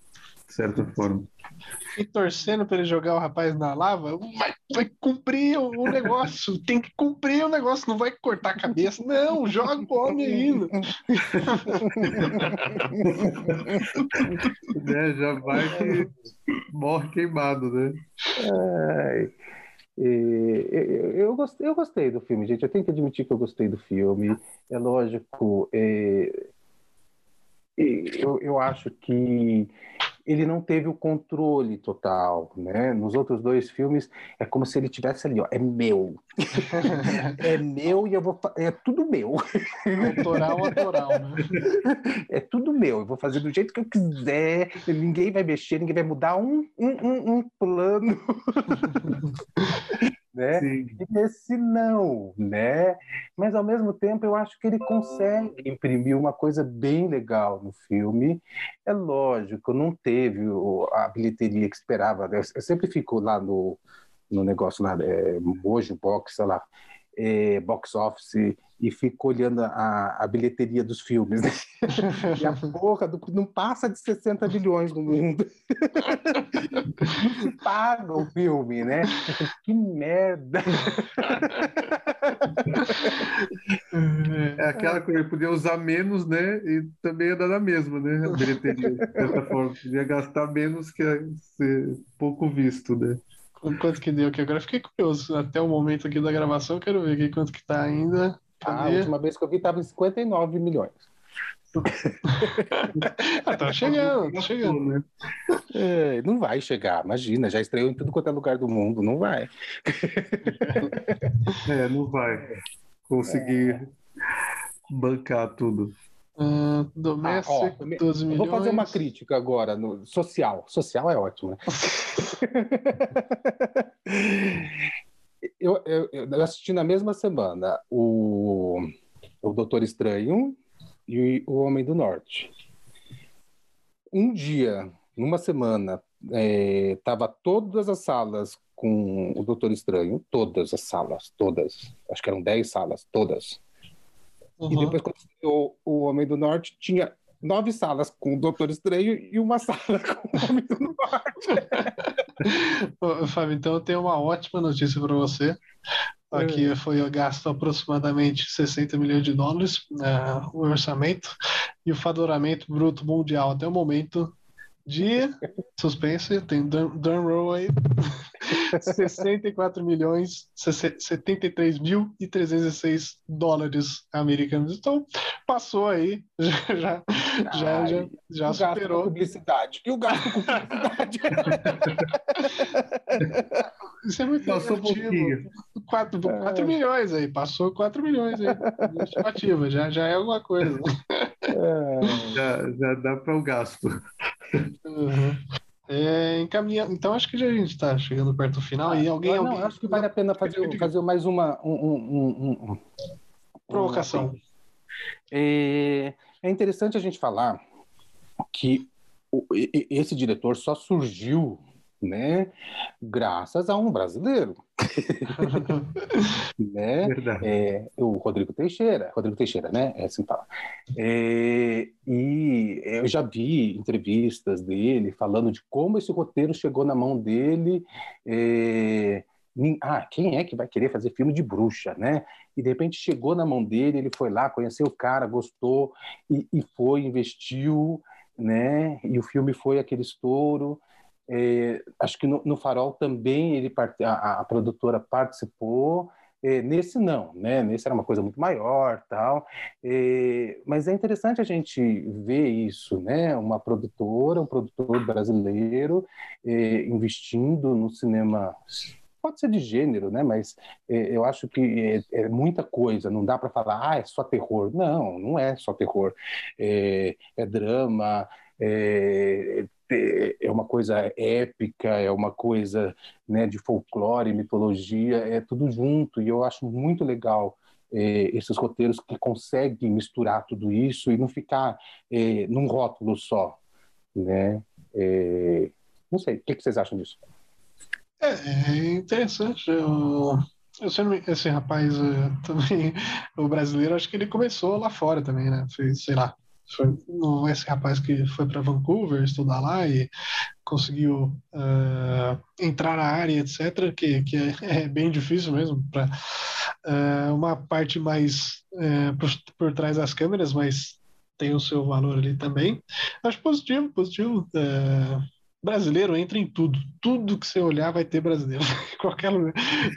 De certa forma. E torcendo para ele jogar o rapaz na lava, vai, vai cumprir o, negócio, tem que cumprir o negócio, não vai cortar a cabeça, não, joga o homem ainda. né, já vai que morre queimado, né? É, eu, gostei, eu gostei do filme, gente. Eu tenho que admitir que eu gostei do filme. É lógico, é, eu, eu acho que ele não teve o controle total, né? Nos outros dois filmes é como se ele tivesse ali, ó, é meu, é meu e eu vou, é tudo meu. Autoral, autoral, né? É tudo meu, eu vou fazer do jeito que eu quiser, ninguém vai mexer, ninguém vai mudar um, um, um plano. né? Sim. E nesse não, né? Mas ao mesmo tempo eu acho que ele consegue imprimir uma coisa bem legal no filme. É lógico, não teve a bilheteria que esperava. Eu sempre fico lá no, no negócio lá, é, Mojo Box, sei lá, é, box office e fico olhando a, a bilheteria dos filmes. Né? e a porra do, não passa de 60 milhões no mundo. não se paga o filme, né? Que merda! É aquela coisa, ele podia usar menos, né? E também ia dar na mesma, né? A bilheteria, de certa forma. Podia gastar menos que ser pouco visto, né? Quanto que deu aqui? Agora fiquei curioso. Até o momento aqui da gravação, quero ver aqui quanto que tá ainda. Ah, a última vez que eu vi estava em 59 milhões. ah, tá chegando, tá chegando. Né? É, não vai chegar, imagina, já estreou em tudo quanto é lugar do mundo, não vai. é, não vai conseguir é. bancar tudo. Uh, doméstico, ah, ó, 12 milhões. Vou fazer uma crítica agora, no social. Social é ótimo, né? eu, eu, eu, assisti na mesma semana o, o Doutor Estranho e o Homem do Norte. Um dia, numa semana, é, todas as salas com o Doutor Estranho, todas as salas, todas. Acho que eram 10 salas, todas. Uhum. E depois, quando o, o Homem do Norte, tinha nove salas com o Doutor Estranho e uma sala com o Homem do Norte. Fábio, então eu tenho uma ótima notícia para você. Aqui é. foi gasto aproximadamente 60 milhões de dólares uh, o orçamento e o faturamento bruto mundial até o momento de suspense, tem drum roll aí, 64 milhões, 73 mil e 306 dólares americanos. Então, passou aí, já, já, já, já, já superou. publicidade. E o gasto com publicidade? Isso é muito Passou negativo. 4, 4 é. milhões aí, passou 4 milhões aí. Estimativa, já, já é alguma coisa. É. Já, já dá para o gasto. Uhum. É, encaminha... Então acho que já a gente está chegando perto do final. E alguém, não, alguém... acho que vale a pena fazer, fazer mais uma um, um, um, provocação. É, é interessante a gente falar que esse diretor só surgiu né? Graças a um brasileiro. né? É, o Rodrigo Teixeira, Rodrigo Teixeira, né? É assim fala. É, e eu já vi entrevistas dele falando de como esse roteiro chegou na mão dele. É, ah, quem é que vai querer fazer filme de bruxa, né? E de repente chegou na mão dele, ele foi lá, conheceu o cara, gostou e, e foi, investiu, né? E o filme foi aquele estouro. É, acho que no, no, Farol também ele a, a produtora participou. É, nesse não, né? Nesse era uma coisa muito maior, tal. É, mas é interessante a gente ver isso, né? Uma produtora, um produtor brasileiro é, investindo no cinema pode ser de gênero, né? Mas é, eu acho que é, é muita coisa. Não dá para falar, ah, é só terror. Não, não é só terror. É, é drama, é, uma coisa épica, é uma coisa né, de folclore, mitologia, é tudo junto. E eu acho muito legal é, esses roteiros que conseguem misturar tudo isso e não ficar é, num rótulo só. Né? É, não sei, o que, que, vocês acham disso? É, é interessante. Eu, eu esse rapaz é, também, o brasileiro, acho que ele começou lá fora também, né? Fez, sei lá, foi esse rapaz que foi para Vancouver estudar lá e conseguiu uh, entrar na área, etc., que, que é, é bem difícil mesmo, para uh, eh, uma parte mais uh, por, por trás das câmeras, mas tem o seu valor ali também. Acho positivo, positivo. Brasileiro entra em tudo. Tudo que você olhar vai ter brasileiro. qualquer,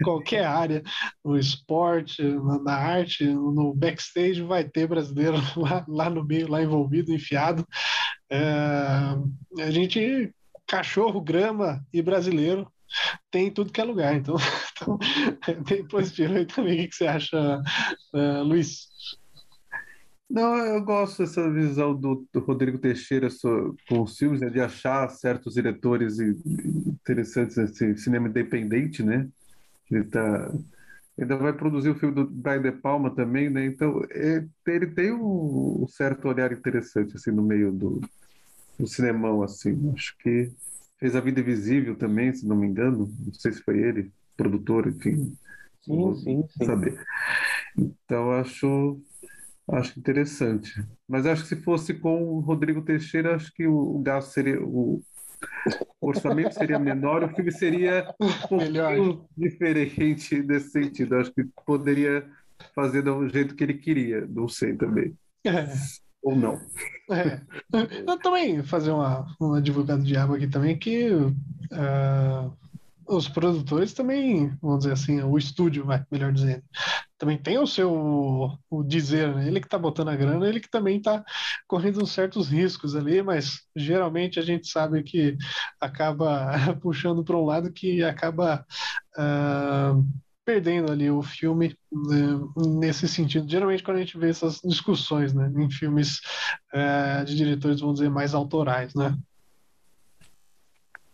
qualquer área, no esporte, na, arte, no backstage, vai ter brasileiro lá, lá no meio, lá envolvido, enfiado. É, a gente, cachorro, grama e brasileiro, tem tudo que é lugar. Então, então é bem positivo aí também. O que você acha, uh, Luiz? Não, eu gosto dessa visão do, do Rodrigo Teixeira com os filmes, né, de achar certos diretores interessantes nesse cinema independente, né? Ele tá, ainda vai produzir o filme do Brian De Palma também, né? Então, é, ele tem um, um, certo olhar interessante, assim, no meio do, do cinemão, assim. Acho que fez A Vida Invisível também, se não me engano. Não sei se foi ele, produtor, enfim. Sim, sim, sim. Saber. Então, acho Acho interessante. Mas acho que se fosse com o Rodrigo Teixeira, acho que o, gasto seria. O, orçamento seria menor, o filme seria um pouco diferente nesse sentido. Acho que poderia fazer do jeito que ele queria, não sei também. É. Ou não. É. Eu também fazer uma, divulgada de água aqui também, que uh, os produtores também, vamos dizer assim, o estúdio, vai, melhor dizendo, também tem o seu o dizer, né? Ele que está botando a grana, ele que também está correndo certos riscos ali, mas geralmente a gente sabe que acaba puxando para um lado que acaba uh, perdendo ali o filme né, nesse sentido. Geralmente quando a gente vê essas discussões, né, em filmes uh, de diretores, vamos dizer, mais autorais, né?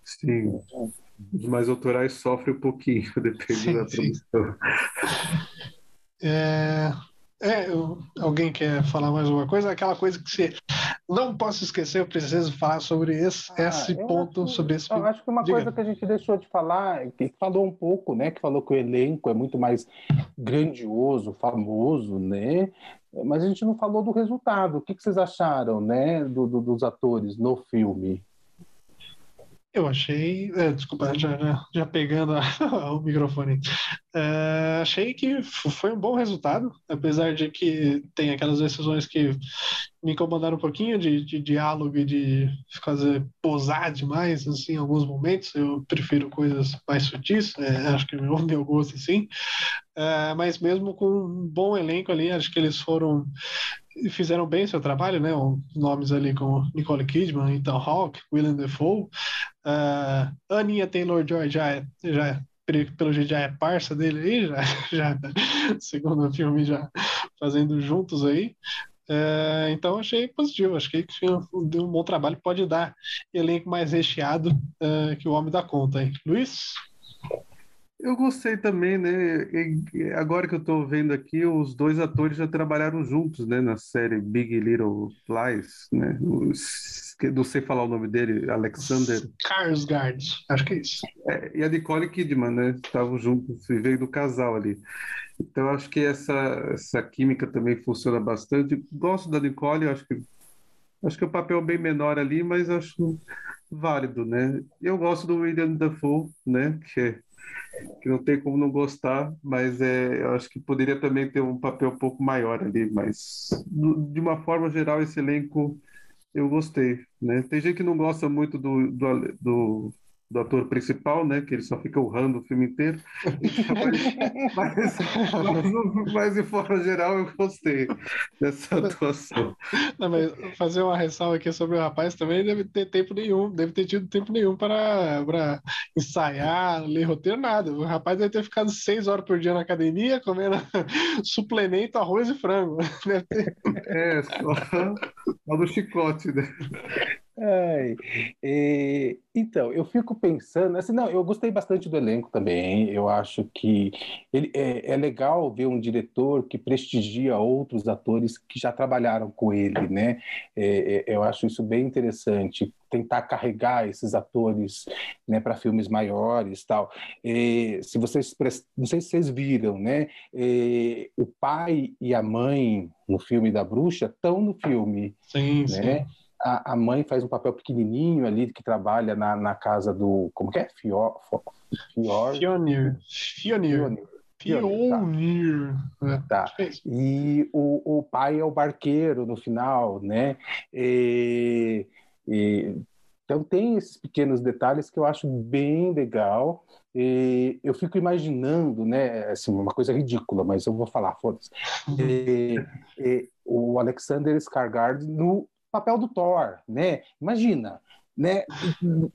Sim. Os mais autorais sofrem um pouquinho, depende sim, da produção. É, é, eu, alguém quer falar mais alguma coisa? Aquela coisa que você não posso esquecer, eu preciso falar sobre esse, ah, esse ponto, acho, sobre esse Eu acho que uma Diga. coisa que a gente deixou de falar, que falou um pouco, né? Que falou que o elenco é muito mais grandioso, famoso, né? Mas a gente não falou do resultado. O que, que vocês acharam, né? Do, do, dos atores no filme? Eu achei, é, desculpa, já, já, já pegando a, o microfone, é, achei que foi um bom resultado, apesar de que tem aquelas decisões que me incomodaram um pouquinho de, de diálogo e de fazer posar demais, assim, em alguns momentos. Eu prefiro coisas mais sutis, é, acho que é o meu gosto, assim. Mas mesmo com um bom elenco ali, acho que eles foram fizeram bem seu trabalho, né? Nomes ali como Nicole Kidman, Ethan Hawke, Willem Dafoe. Uh, Aninha Taylor-Joy já é, já é, pelo jeito já é parça dele aí, já, já segundo filme já fazendo juntos aí. Uh, então achei positivo, acho que deu um bom trabalho, pode dar elenco mais recheado uh, que o homem dá conta, hein? Luiz? Eu gostei também, né? E agora que eu estou vendo aqui, os dois atores já trabalharam juntos, né? Na série Big Little Lies, né? Os, não sei falar o nome dele, Alexander. Skarsgård, acho que é isso. É, e a Nicole Kidman, né? Estavam juntos, veio do casal ali. Então acho que essa essa química também funciona bastante. Gosto da Nicole, acho que acho que é um papel bem menor ali, mas acho válido, né? Eu gosto do William Dafoe, né? Que é que não tem como não gostar, mas é, eu acho que poderia também ter um papel um pouco maior ali, mas de uma forma geral esse elenco eu gostei, né? Tem gente que não gosta muito do, do, do do ator principal, né? Que ele só fica urrando o filme inteiro. mas, mas, mas, de forma geral, eu gostei dessa atuação. Não, mas fazer uma ressalva aqui sobre o rapaz também deve ter tempo nenhum, deve ter tido tempo nenhum para, para ensaiar, ler roteiro, nada. O rapaz deve ter ficado seis horas por dia na academia, comendo suplemento, arroz e frango. É, só, só do chicote, né? Ai, e, então, eu fico pensando, assim, não, eu gostei bastante do elenco também. Eu acho que ele, é, é, legal ver um diretor que prestigia outros atores que já trabalharam com ele, né? É, é, eu acho isso bem interessante, tentar carregar esses atores né, para filmes maiores, tal. se vocês, não sei se vocês viram, né? o pai e a mãe no filme da bruxa estão no filme, sim, né? Sim a, a mãe faz um papel pequenininho ali que trabalha na, na casa do como que é Fior, Fior... Fionir Fionir Pionir. Tá. tá. E o, o pai é o barqueiro no final, né? E, e Então tem esses pequenos detalhes que eu acho bem legal. E eu fico imaginando, né, assim, uma coisa ridícula, mas eu vou falar, foda-se. o Alexander Skarsgård no papel do Thor, né? Imagina, né?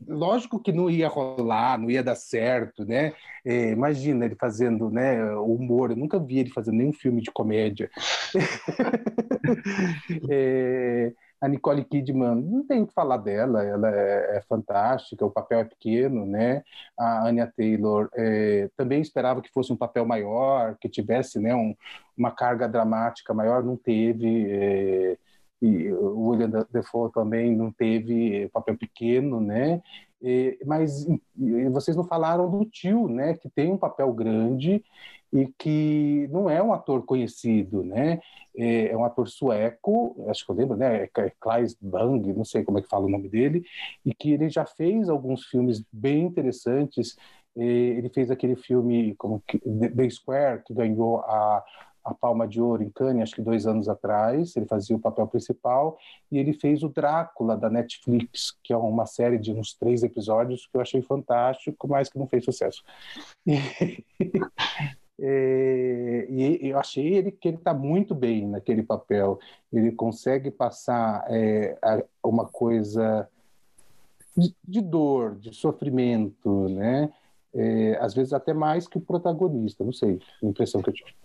Lógico que não ia rolar, não ia dar certo, né? É, imagina ele fazendo, né, humor. Eu nunca vi ele fazendo nenhum filme de comédia. é, a Nicole Kidman, não tem o que falar dela, ela é, é, fantástica, o papel é pequeno, né? A Anya Taylor é, também esperava que fosse um papel maior, que tivesse, né, um, uma carga dramática maior, não teve. É, e o William Defoe também não teve papel pequeno, né? E, mas e vocês não falaram do tio, né? Que tem um papel grande e que não é um ator conhecido, né? É, é um ator sueco, acho que eu lembro, né? É Klaus Bang, não sei como é que fala o nome dele, e que ele já fez alguns filmes bem interessantes. Ele fez aquele filme como The Square que ganhou a a Palma de Ouro em Cannes, acho que dois anos atrás, ele fazia o papel principal, e ele fez o Drácula da Netflix, que é uma série de uns três episódios que eu achei fantástico, mas que não fez sucesso. É, e eu achei ele que ele está muito bem naquele papel. Ele consegue passar é, uma coisa de, de, dor, de sofrimento, né? É, às vezes até mais que o protagonista. Não sei, a impressão que eu tive.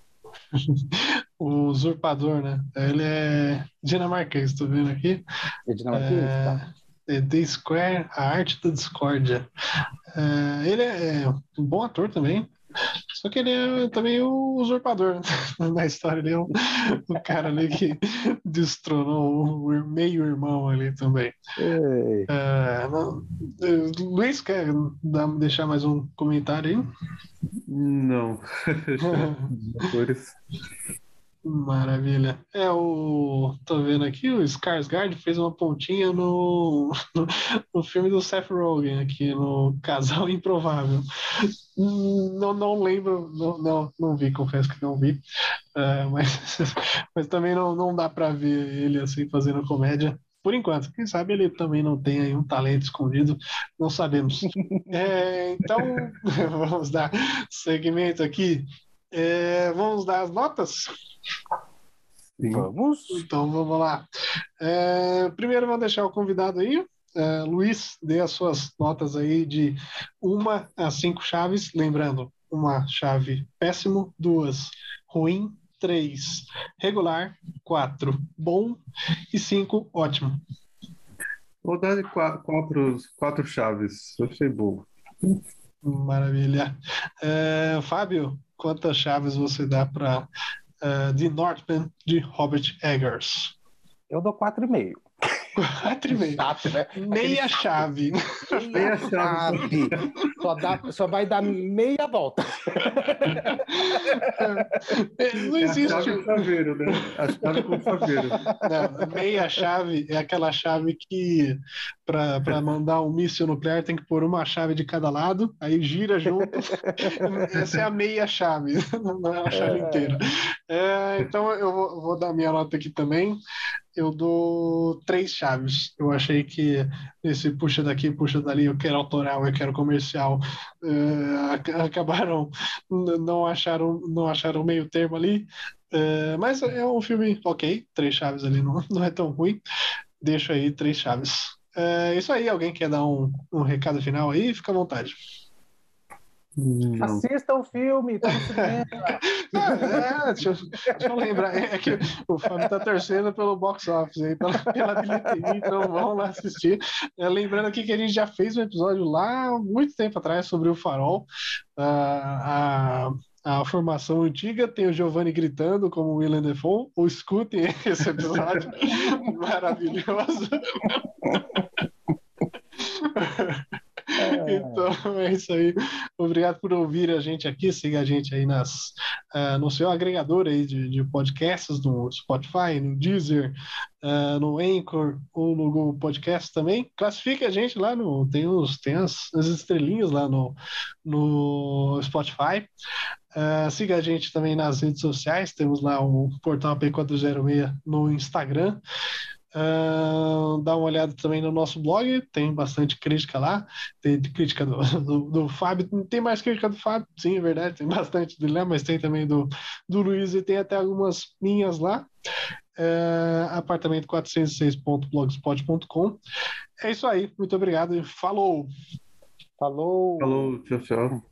o usurpador, né? Ele é dinamarquês, tô vendo aqui. É dinamarquês, é... tá. É The Square, a arte da discórdia. É, ele é um bom ator também. Só que ele é também o usurpador na história. Ele é o, o cara ali que destronou o meio irmão ali também. Não, Luiz, quer dar, deixar mais um comentário aí? Não. Maravilha. É, o. Tô vendo aqui, o Skarsgård fez uma pontinha no, no, no, filme do Seth Rogen, aqui, no Casal Improvável. Não, não lembro, não, não, não vi, confesso que não vi. Uh, mas, mas também não, não dá para ver ele assim fazendo comédia. Por enquanto, quem sabe ele também não tem aí um talento escondido, não sabemos. É, então, vamos dar segmento aqui. É, vamos dar as notas? Sim. Vamos. Então vamos lá. É, primeiro vamos deixar o convidado aí. É, Luiz, dê as suas notas aí de uma a cinco chaves. Lembrando, uma chave péssimo, duas ruim, três regular, quatro bom e cinco ótimo. Vou dar de quatro, quatro, quatro chaves. Achei bom. Maravilha. É, Fábio, quantas chaves você dá para uh, The Northman de Robert Eggers. Eu dou 4,5. Quatro e meio. Chato, né? Meia chave. Meia chave. Só, dá, só vai dar meia volta. É, não existe. É a chave chaveiro, né? A chave com chaveiro. Não, meia chave é aquela chave que, para mandar um míssil nuclear, tem que pôr uma chave de cada lado, aí gira junto. Essa é a meia chave, não é a chave é. inteira. É, então eu vou, vou dar minha nota aqui também eu dou três chaves. Eu achei que esse puxa daqui, puxa dali, eu quero autoral, eu quero comercial, uh, acabaram não acharam não acharam meio termo ali. Uh, mas é um filme ok, três chaves ali não, não é tão ruim. Deixo aí três chaves. É isso aí, alguém quer dar um, um recado final aí? Fica à vontade. Não. Assista o filme, tá no cinema. é, deixa, eu, deixa, eu lembrar. É que o Fábio tá torcendo pelo box office aí, pela, pela bilheteria, então vamos lá assistir. É, lembrando aqui que a gente já fez um episódio lá muito tempo atrás sobre o farol. Uh, a, a formação antiga tem o Giovanni gritando como o William Defoe. Ou escutem esse episódio maravilhoso. Então é isso aí. Obrigado por ouvir a gente aqui. Siga a gente aí nas, uh, no seu agregador aí de, de, podcasts, no Spotify, no Deezer, uh, no Anchor ou no Google Podcast também. Classifique a gente lá no. Tem, os, tem as, as estrelinhas lá no, no Spotify. Uh, siga a gente também nas redes sociais. Temos lá o portal P406 no Instagram. Uh, dá uma olhada também no nosso blog, tem bastante crítica lá. Tem crítica do, do, do, Fábio, tem mais crítica do Fábio, sim, é verdade, tem bastante Léo, mas tem também do, do Luiz e tem até algumas minhas lá. Uh, apartamento406.blogspot.com. É isso aí, muito obrigado e falou! Falou! Falou, tchau, tchau.